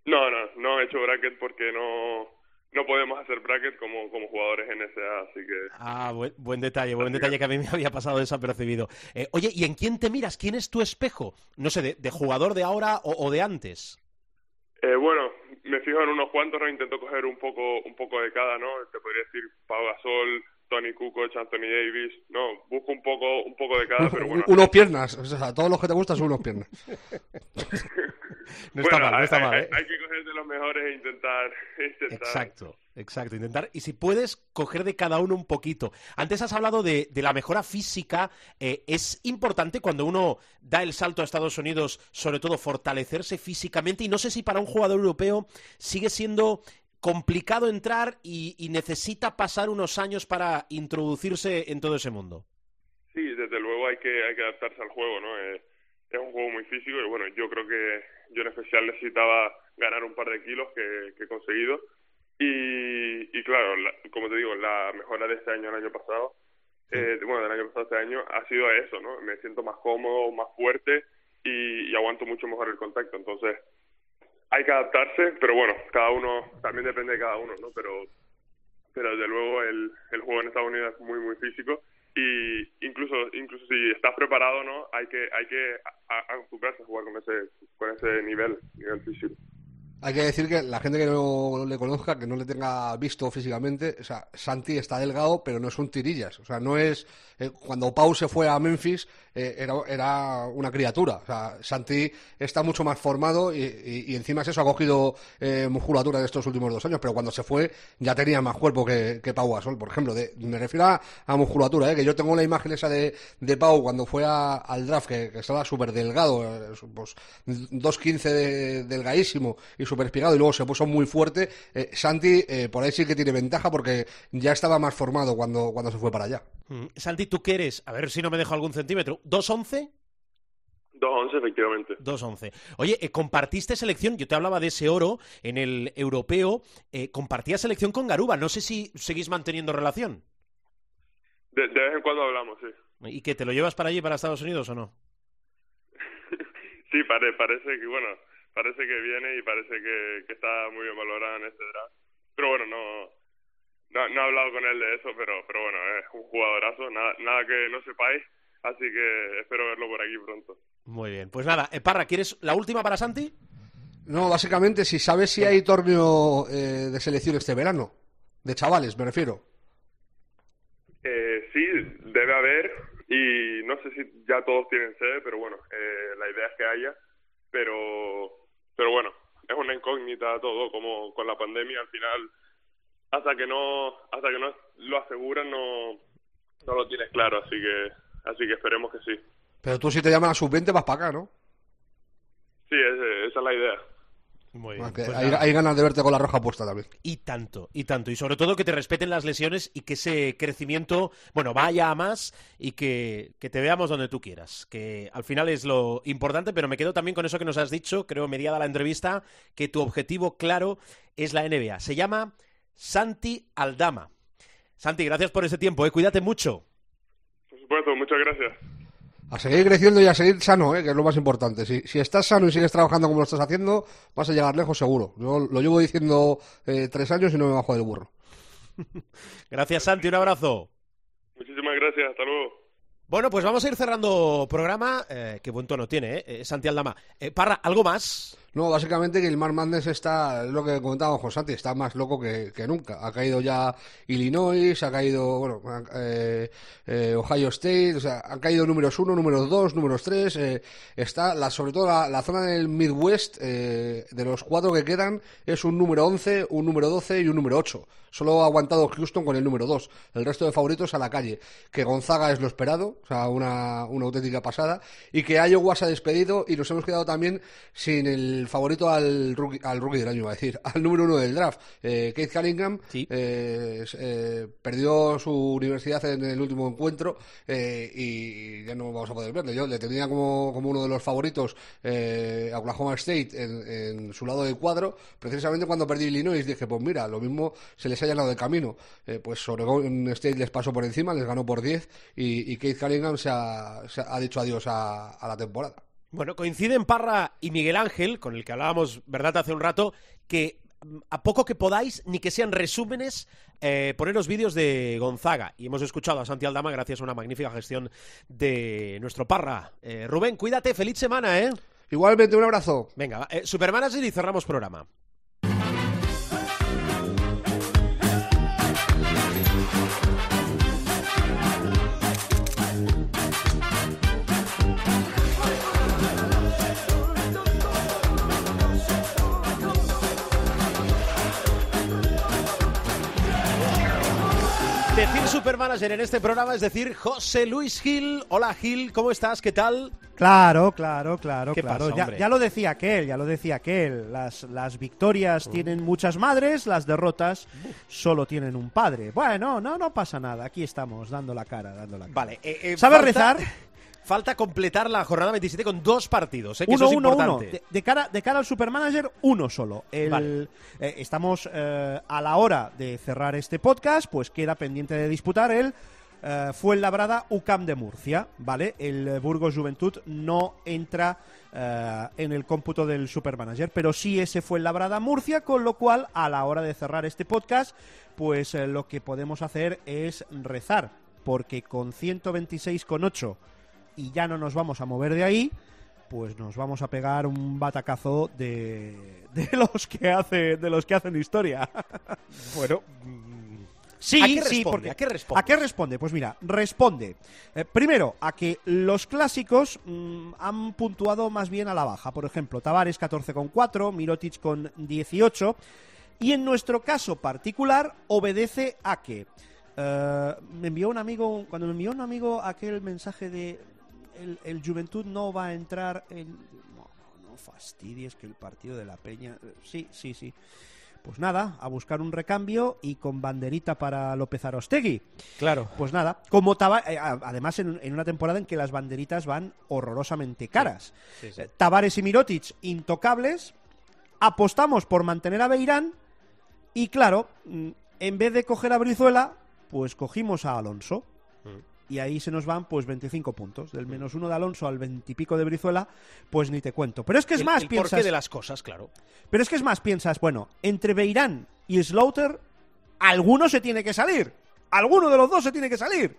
No, no, no he hecho bracket porque no, no podemos hacer bracket como, como jugadores NSA, así que Ah, buen, buen detalle, buen detalle que a mí me había pasado desapercibido. Eh, oye, ¿y en quién te miras? ¿Quién es tu espejo? No sé, de, de jugador de ahora o, o de antes. Eh, bueno, me fijo en unos cuantos, ¿no? Intento coger un poco, un poco de cada, ¿no? Te podría decir Pau Gasol, Tony Kukoc, Anthony Davis, no, busco un poco, un poco de cada, pero bueno. unos piernas, o sea, todos los que te gustan son unos piernas. No está Bueno, mal, no hay- está mal, hay, ¿eh? hay que coger de los mejores e intentar, intentar. Exacto, exacto. Intentar, y si puedes, coger de cada uno un poquito. Antes has hablado de, de la mejora física. Eh, es importante cuando uno da el salto a Estados Unidos, sobre todo fortalecerse físicamente. Y no sé si para un jugador europeo sigue siendo complicado entrar y, necesita pasar unos años para introducirse en todo ese mundo. Sí, desde luego hay que, hay que adaptarse al juego, ¿no? Eh, es un juego muy físico y bueno, yo creo que yo en especial necesitaba ganar un par de kilos que, que he conseguido. Y, y claro, la- como te digo, la mejora de este año al año pasado, eh, bueno, del año pasado a este año, ha sido eso, ¿no? Me siento más cómodo, más fuerte y, y aguanto mucho mejor el contacto. Entonces, hay que adaptarse, pero bueno, cada uno, también depende de cada uno, ¿no? Pero, pero desde luego el, el juego en Estados Unidos es muy, muy físico y incluso incluso si estás preparado no hay que hay que a- a- acostumbrarse a jugar con ese con ese nivel nivel físico Hay que decir que la gente que no le conozca, que no le tenga visto físicamente, o sea, Santi está delgado, pero no es un tirillas. O sea, no es. eh, cuando Pau se fue a Memphis, eh, era, era una criatura. O sea, Santi está mucho más formado y, encima es eso, ha cogido eh, musculatura de estos últimos dos años, pero cuando se fue ya tenía más cuerpo que, que Pau Gasol, por ejemplo. De- me refiero a, a musculatura, que yo tengo la imagen esa de, de Pau cuando fue al draft, que, estaba súper delgado, pues 2.15 de- delgadísimo y súper espigado, y luego se puso muy fuerte. Eh, Santi, eh, por ahí sí que tiene ventaja porque ya estaba más formado cuando, cuando se fue para allá. Mm, Santi, ¿tú qué eres? A ver si no me dejo algún centímetro. ¿2'11? 2-11, efectivamente. 2'11. Oye, eh, compartiste selección, yo te hablaba de ese oro en el europeo, eh, compartías selección con Garuba, no sé si seguís manteniendo relación. De, de vez en cuando hablamos, sí. ¿Y que te lo llevas para allí, para Estados Unidos o no? Sí, pare- parece que, bueno, parece que viene y parece que, que está muy bien valorado en este draft. Pero bueno, no, no, no he hablado con él de eso, pero, pero bueno, es un jugadorazo, nada, nada que no sepáis, así que espero verlo por aquí pronto. Muy bien, pues nada, eh, Parra, ¿quieres la última para Santi? No, básicamente, si sabes si hay torneo eh, de selección este verano, de chavales, me refiero. Eh, sí, debe haber y no sé si ya todos tienen sede, pero bueno, eh, la idea es que haya, pero, pero bueno, es una incógnita todo, como con la pandemia al final, hasta que no, hasta que no lo aseguran no, no lo tienes claro, así que, así que esperemos que sí. Pero tú si te llaman a sub-20 vas para acá, ¿no? Sí, es- esa es la idea. Muy bien. que pues hay ganas de verte con la roja puesta también. Y tanto, y tanto. Y sobre todo que te respeten las lesiones y que ese crecimiento, bueno, vaya a más y que, que te veamos donde tú quieras. Que al final es lo importante, pero me quedo también con eso que nos has dicho, creo, mediada la entrevista, que tu objetivo claro es la NBA. Se llama Santi Aldama. Santi, gracias por ese tiempo, ¿eh? cuídate mucho. Por supuesto, muchas gracias. A seguir creciendo y a seguir sano, ¿eh? que es lo más importante. Si, si estás sano y sigues trabajando como lo estás haciendo, vas a llegar lejos seguro. Yo lo llevo diciendo eh, tres años y no me bajo del burro. Gracias, Santi, un abrazo. Muchísimas gracias, hasta luego. Bueno, pues vamos a ir cerrando programa. Eh, qué buen tono tiene, ¿eh? Santi Aldama. Eh, Parra, ¿algo más? No, básicamente que el Mar Madness está, es lo que comentábamos con Santi, está más loco que, que nunca. Ha caído ya Illinois, ha caído, bueno, eh, eh, Ohio State, o sea, han caído números uno, números dos, números tres. eh, está, la, sobre todo la, la zona del Midwest, eh, de los cuatro que quedan, es un número 11, un número 12 y un número 8. Solo ha aguantado Houston con el número 2. El resto de favoritos a la calle. Que Gonzaga es lo esperado, o sea, una, una auténtica pasada. Y que Iowa se ha despedido y nos hemos quedado también sin el favorito al rookie, al rookie del año, iba a decir, al número uno del draft. Eh, Keith Cunningham Sí. eh, eh, perdió su universidad en el último encuentro eh, y ya no vamos a poder verle. Yo le tenía como, como uno de los favoritos eh, a Oklahoma State en, en su lado del cuadro. Precisamente cuando perdí Illinois dije, pues mira, lo mismo se les ha llenado de camino. Pues Oregon State les pasó por encima, les ganó por 10 y, y Keith Cunningham se ha, se ha dicho adiós a, a la temporada. Bueno, coinciden Parra y Miguel Ángel, con el que hablábamos, ¿verdad?, hace un rato, que mm, a poco que podáis, ni que sean resúmenes, eh, poneros vídeos de Gonzaga. Y hemos escuchado a Santi Aldama gracias a una magnífica gestión de nuestro Parra. Eh, Rubén, cuídate, feliz semana, ¿eh? Igualmente, un abrazo. Venga, eh, Supermanager y cerramos programa. Supermanager en este programa es decir José Luis Gil. Hola Gil, ¿cómo estás? ¿Qué tal? Claro, claro, claro, ¿Qué claro. pasa, ya, ya lo decía aquel, ya lo decía aquel. Las, las victorias tienen muchas madres, las derrotas solo tienen un padre. Bueno, no, no pasa nada. Aquí estamos, dando la cara, dando la cara. Vale. eh, eh, ¿Sabes falta- rezar? Falta completar la jornada 27 con dos partidos, ¿eh? que Uno, eso es uno, uno. importante. De, de cara, de cara al Supermanager, uno solo. El, Vale. eh, estamos eh, a la hora de cerrar este podcast, pues queda pendiente de disputar el eh, Fuenlabrada UCAM de Murcia, ¿vale? El Burgos Juventud no entra en el cómputo del Supermanager, pero sí ese Fuenlabrada Murcia, con lo cual a la hora de cerrar este podcast, pues lo que podemos hacer es rezar, porque con 126,8 y ya no nos vamos a mover de ahí, pues nos vamos a pegar un batacazo de, de los que hace de los que hacen historia. Bueno, Sí, ¿A qué sí, responde? porque- ¿A qué responde? ¿A qué responde? Pues mira, responde. eh, primero, a que los clásicos mm, han puntuado más bien a la baja. Por ejemplo, Tavares 14,4, Mirotic con 18. Y en nuestro caso particular, obedece a que eh, me envió un amigo, cuando me envió un amigo aquel mensaje de el, el Juventud no va a entrar en. No, no, no fastidies que el partido de la Peña. Sí, sí, sí. Pues nada, a buscar un recambio y con banderita para López Arostegui. Claro. Pues nada, como Tava- eh, además en, en una temporada en que las banderitas van horrorosamente caras. Sí, sí. Eh, Tavares y Mirotic intocables, apostamos por mantener a Beirán y claro, mm, en vez de coger a Brizuela, pues cogimos a Alonso. Y ahí se nos van pues 25 puntos. Del menos uno de Alonso al 20 y pico de Brizuela, pues ni te cuento. Pero es que es El- más, el piensas... porqué de las cosas, claro. Pero es que es más, piensas, bueno, entre Beirán y Slaughter, alguno se tiene que salir. Alguno de los dos se tiene que salir.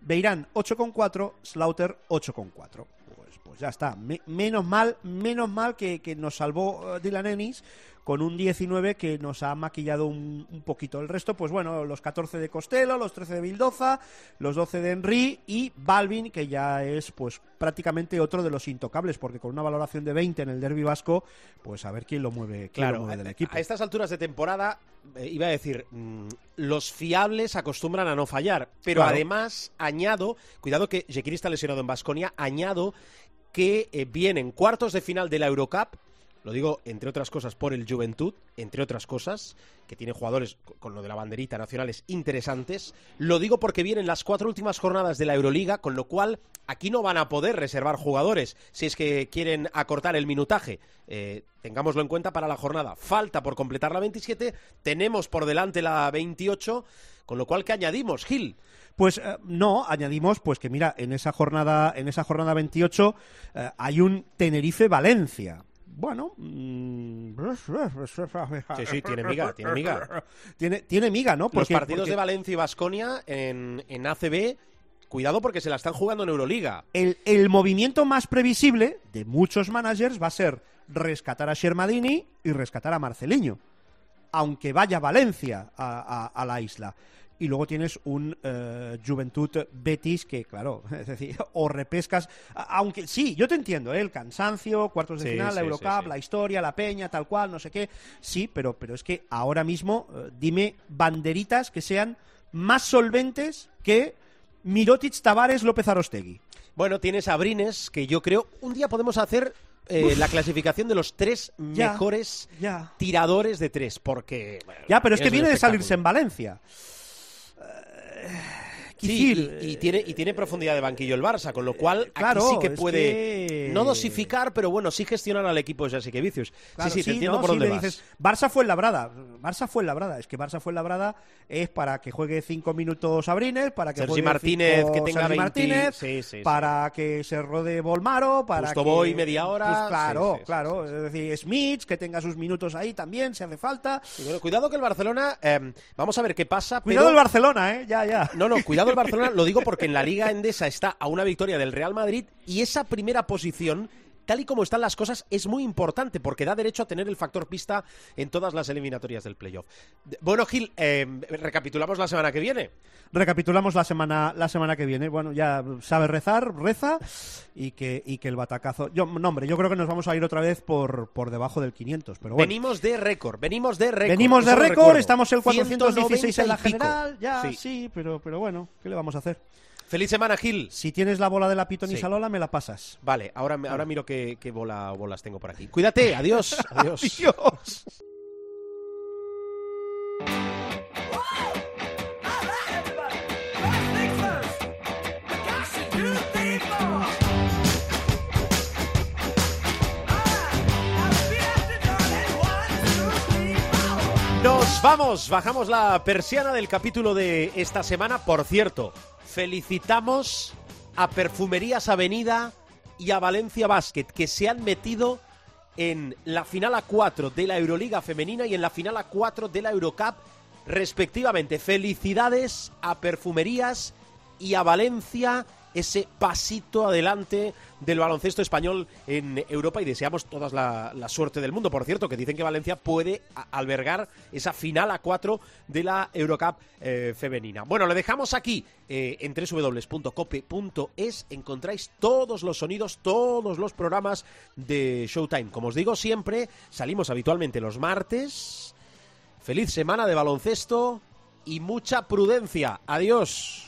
Beirán 8,4, Slaughter 8,4. Pues, pues ya está. Me- menos mal, menos mal que, que nos salvó eh, Dylan Ennis con un 19 que nos ha maquillado un, un poquito. El resto, pues bueno, los 14 de Costello, los 13 de Bildoza, los 12 de Henry y Balvin, que ya es pues prácticamente otro de los intocables, porque con una valoración de 20 en el derby vasco, pues a ver quién lo mueve, quién lo Claro, mueve del a- equipo. a estas alturas de temporada, eh, iba a decir, mm, los fiables acostumbran a no fallar, pero Claro. además añado, cuidado que Jekyll está lesionado en Basconia, añado que eh, vienen cuartos de final de la Eurocup, lo digo entre otras cosas por el Juventud, entre otras cosas, que tiene jugadores co- con lo de la banderita nacionales interesantes, lo digo porque vienen las cuatro últimas jornadas de la Euroliga, con lo cual aquí no van a poder reservar jugadores si es que quieren acortar el minutaje. Eh, tengámoslo en cuenta para la jornada. Falta por completar la 27, tenemos por delante la 28, con lo cual, ¿qué añadimos, Gil? Pues eh, no, añadimos pues que mira, en esa jornada, en esa jornada 28 eh, hay un Tenerife Valencia. Bueno, mm, Sí, sí, tiene miga, tiene miga. Tiene, tiene miga, ¿no? Los Porque- partidos porque de Valencia y Basconia en, en ACB, cuidado porque se la están jugando en Euroliga. el, el movimiento más previsible de muchos managers va a ser rescatar a Shermadini y rescatar a Marceliño. Aunque vaya Valencia a, a- a la isla. Y luego tienes un eh, Juventud Betis que, claro, es decir, o repescas. Aunque sí, yo te entiendo, ¿eh? el cansancio, cuartos de Sí, final, la Eurocup, sí, la historia, la peña, tal cual, no sé qué. Sí, pero, pero es que ahora mismo, eh, dime banderitas que sean más solventes que Mirotic, Tavares, López Arostegui. Bueno, tienes a Brines, que yo creo un día podemos hacer eh, la clasificación de los tres Ya, mejores ya. tiradores de tres, porque... bueno, Ya, pero es que viene de salirse en Valencia. Ugh. Sí, y, y tiene, y tiene profundidad de banquillo el Barça, con lo cual claro, aquí sí que puede que- no dosificar, pero bueno, sí gestionar al equipo de que Vicius. Claro, sí, sí, te entiendo ¿no? por dónde vas. dices, Barça fue Labrada. Barça fue Labrada. Es que Barça fue Labrada es para que juegue cinco minutos Abrines, para que Sergi juegue Martínez, cinco que tenga Sergi 20, Martínez, sí, sí, sí. para que se rode Volmaro, para Justo que voy media hora, Pues claro, claro. Es decir, Smith, que tenga sus minutos ahí también, si hace falta. Bueno, cuidado que el Barcelona, eh, vamos a ver qué pasa. Cuidado pero- el Barcelona, ¿eh? Ya, ya. No, no, cuidado el Barcelona, lo digo porque en la Liga Endesa está a una victoria del Real Madrid y esa primera posición, tal y como están las cosas, es muy importante porque da derecho a tener el factor pista en todas las eliminatorias del playoff. Bueno, Gil, eh, recapitulamos la semana que viene. Recapitulamos la semana, la semana que viene. Bueno, ya sabe rezar, reza y que, y que el batacazo. Yo, no, hombre, yo creo que nos vamos a ir otra vez por, por debajo del 500, pero bueno. Venimos de récord, venimos de récord. Venimos de récord, estamos el 416 en la 190 y pico. general, ya, sí, Sí. pero, pero bueno, ¿qué le vamos a hacer? Feliz semana, Gil. Si tienes la bola de la y Sí. Me la pasas. Vale, ahora, ahora miro qué, qué bola, bolas tengo por aquí. Cuídate, adiós. Adiós. Dios. Vamos, bajamos la persiana del capítulo de esta semana. Por cierto, felicitamos a Perfumerías Avenida y a Valencia Basket, que se han metido en la final a 4 de la Euroliga Femenina y en la final a 4 de la Eurocup, respectivamente. Felicidades a Perfumerías y a Valencia ese pasito adelante del baloncesto español en Europa y deseamos toda la, suerte del mundo. Por cierto, que dicen que Valencia puede albergar esa final a cuatro de la Eurocup eh, femenina. Bueno, lo dejamos aquí eh, en www.cope.es. Encontráis todos los sonidos, todos los programas de Showtime. Como os digo siempre, salimos habitualmente los martes. Feliz semana de baloncesto y mucha prudencia. Adiós.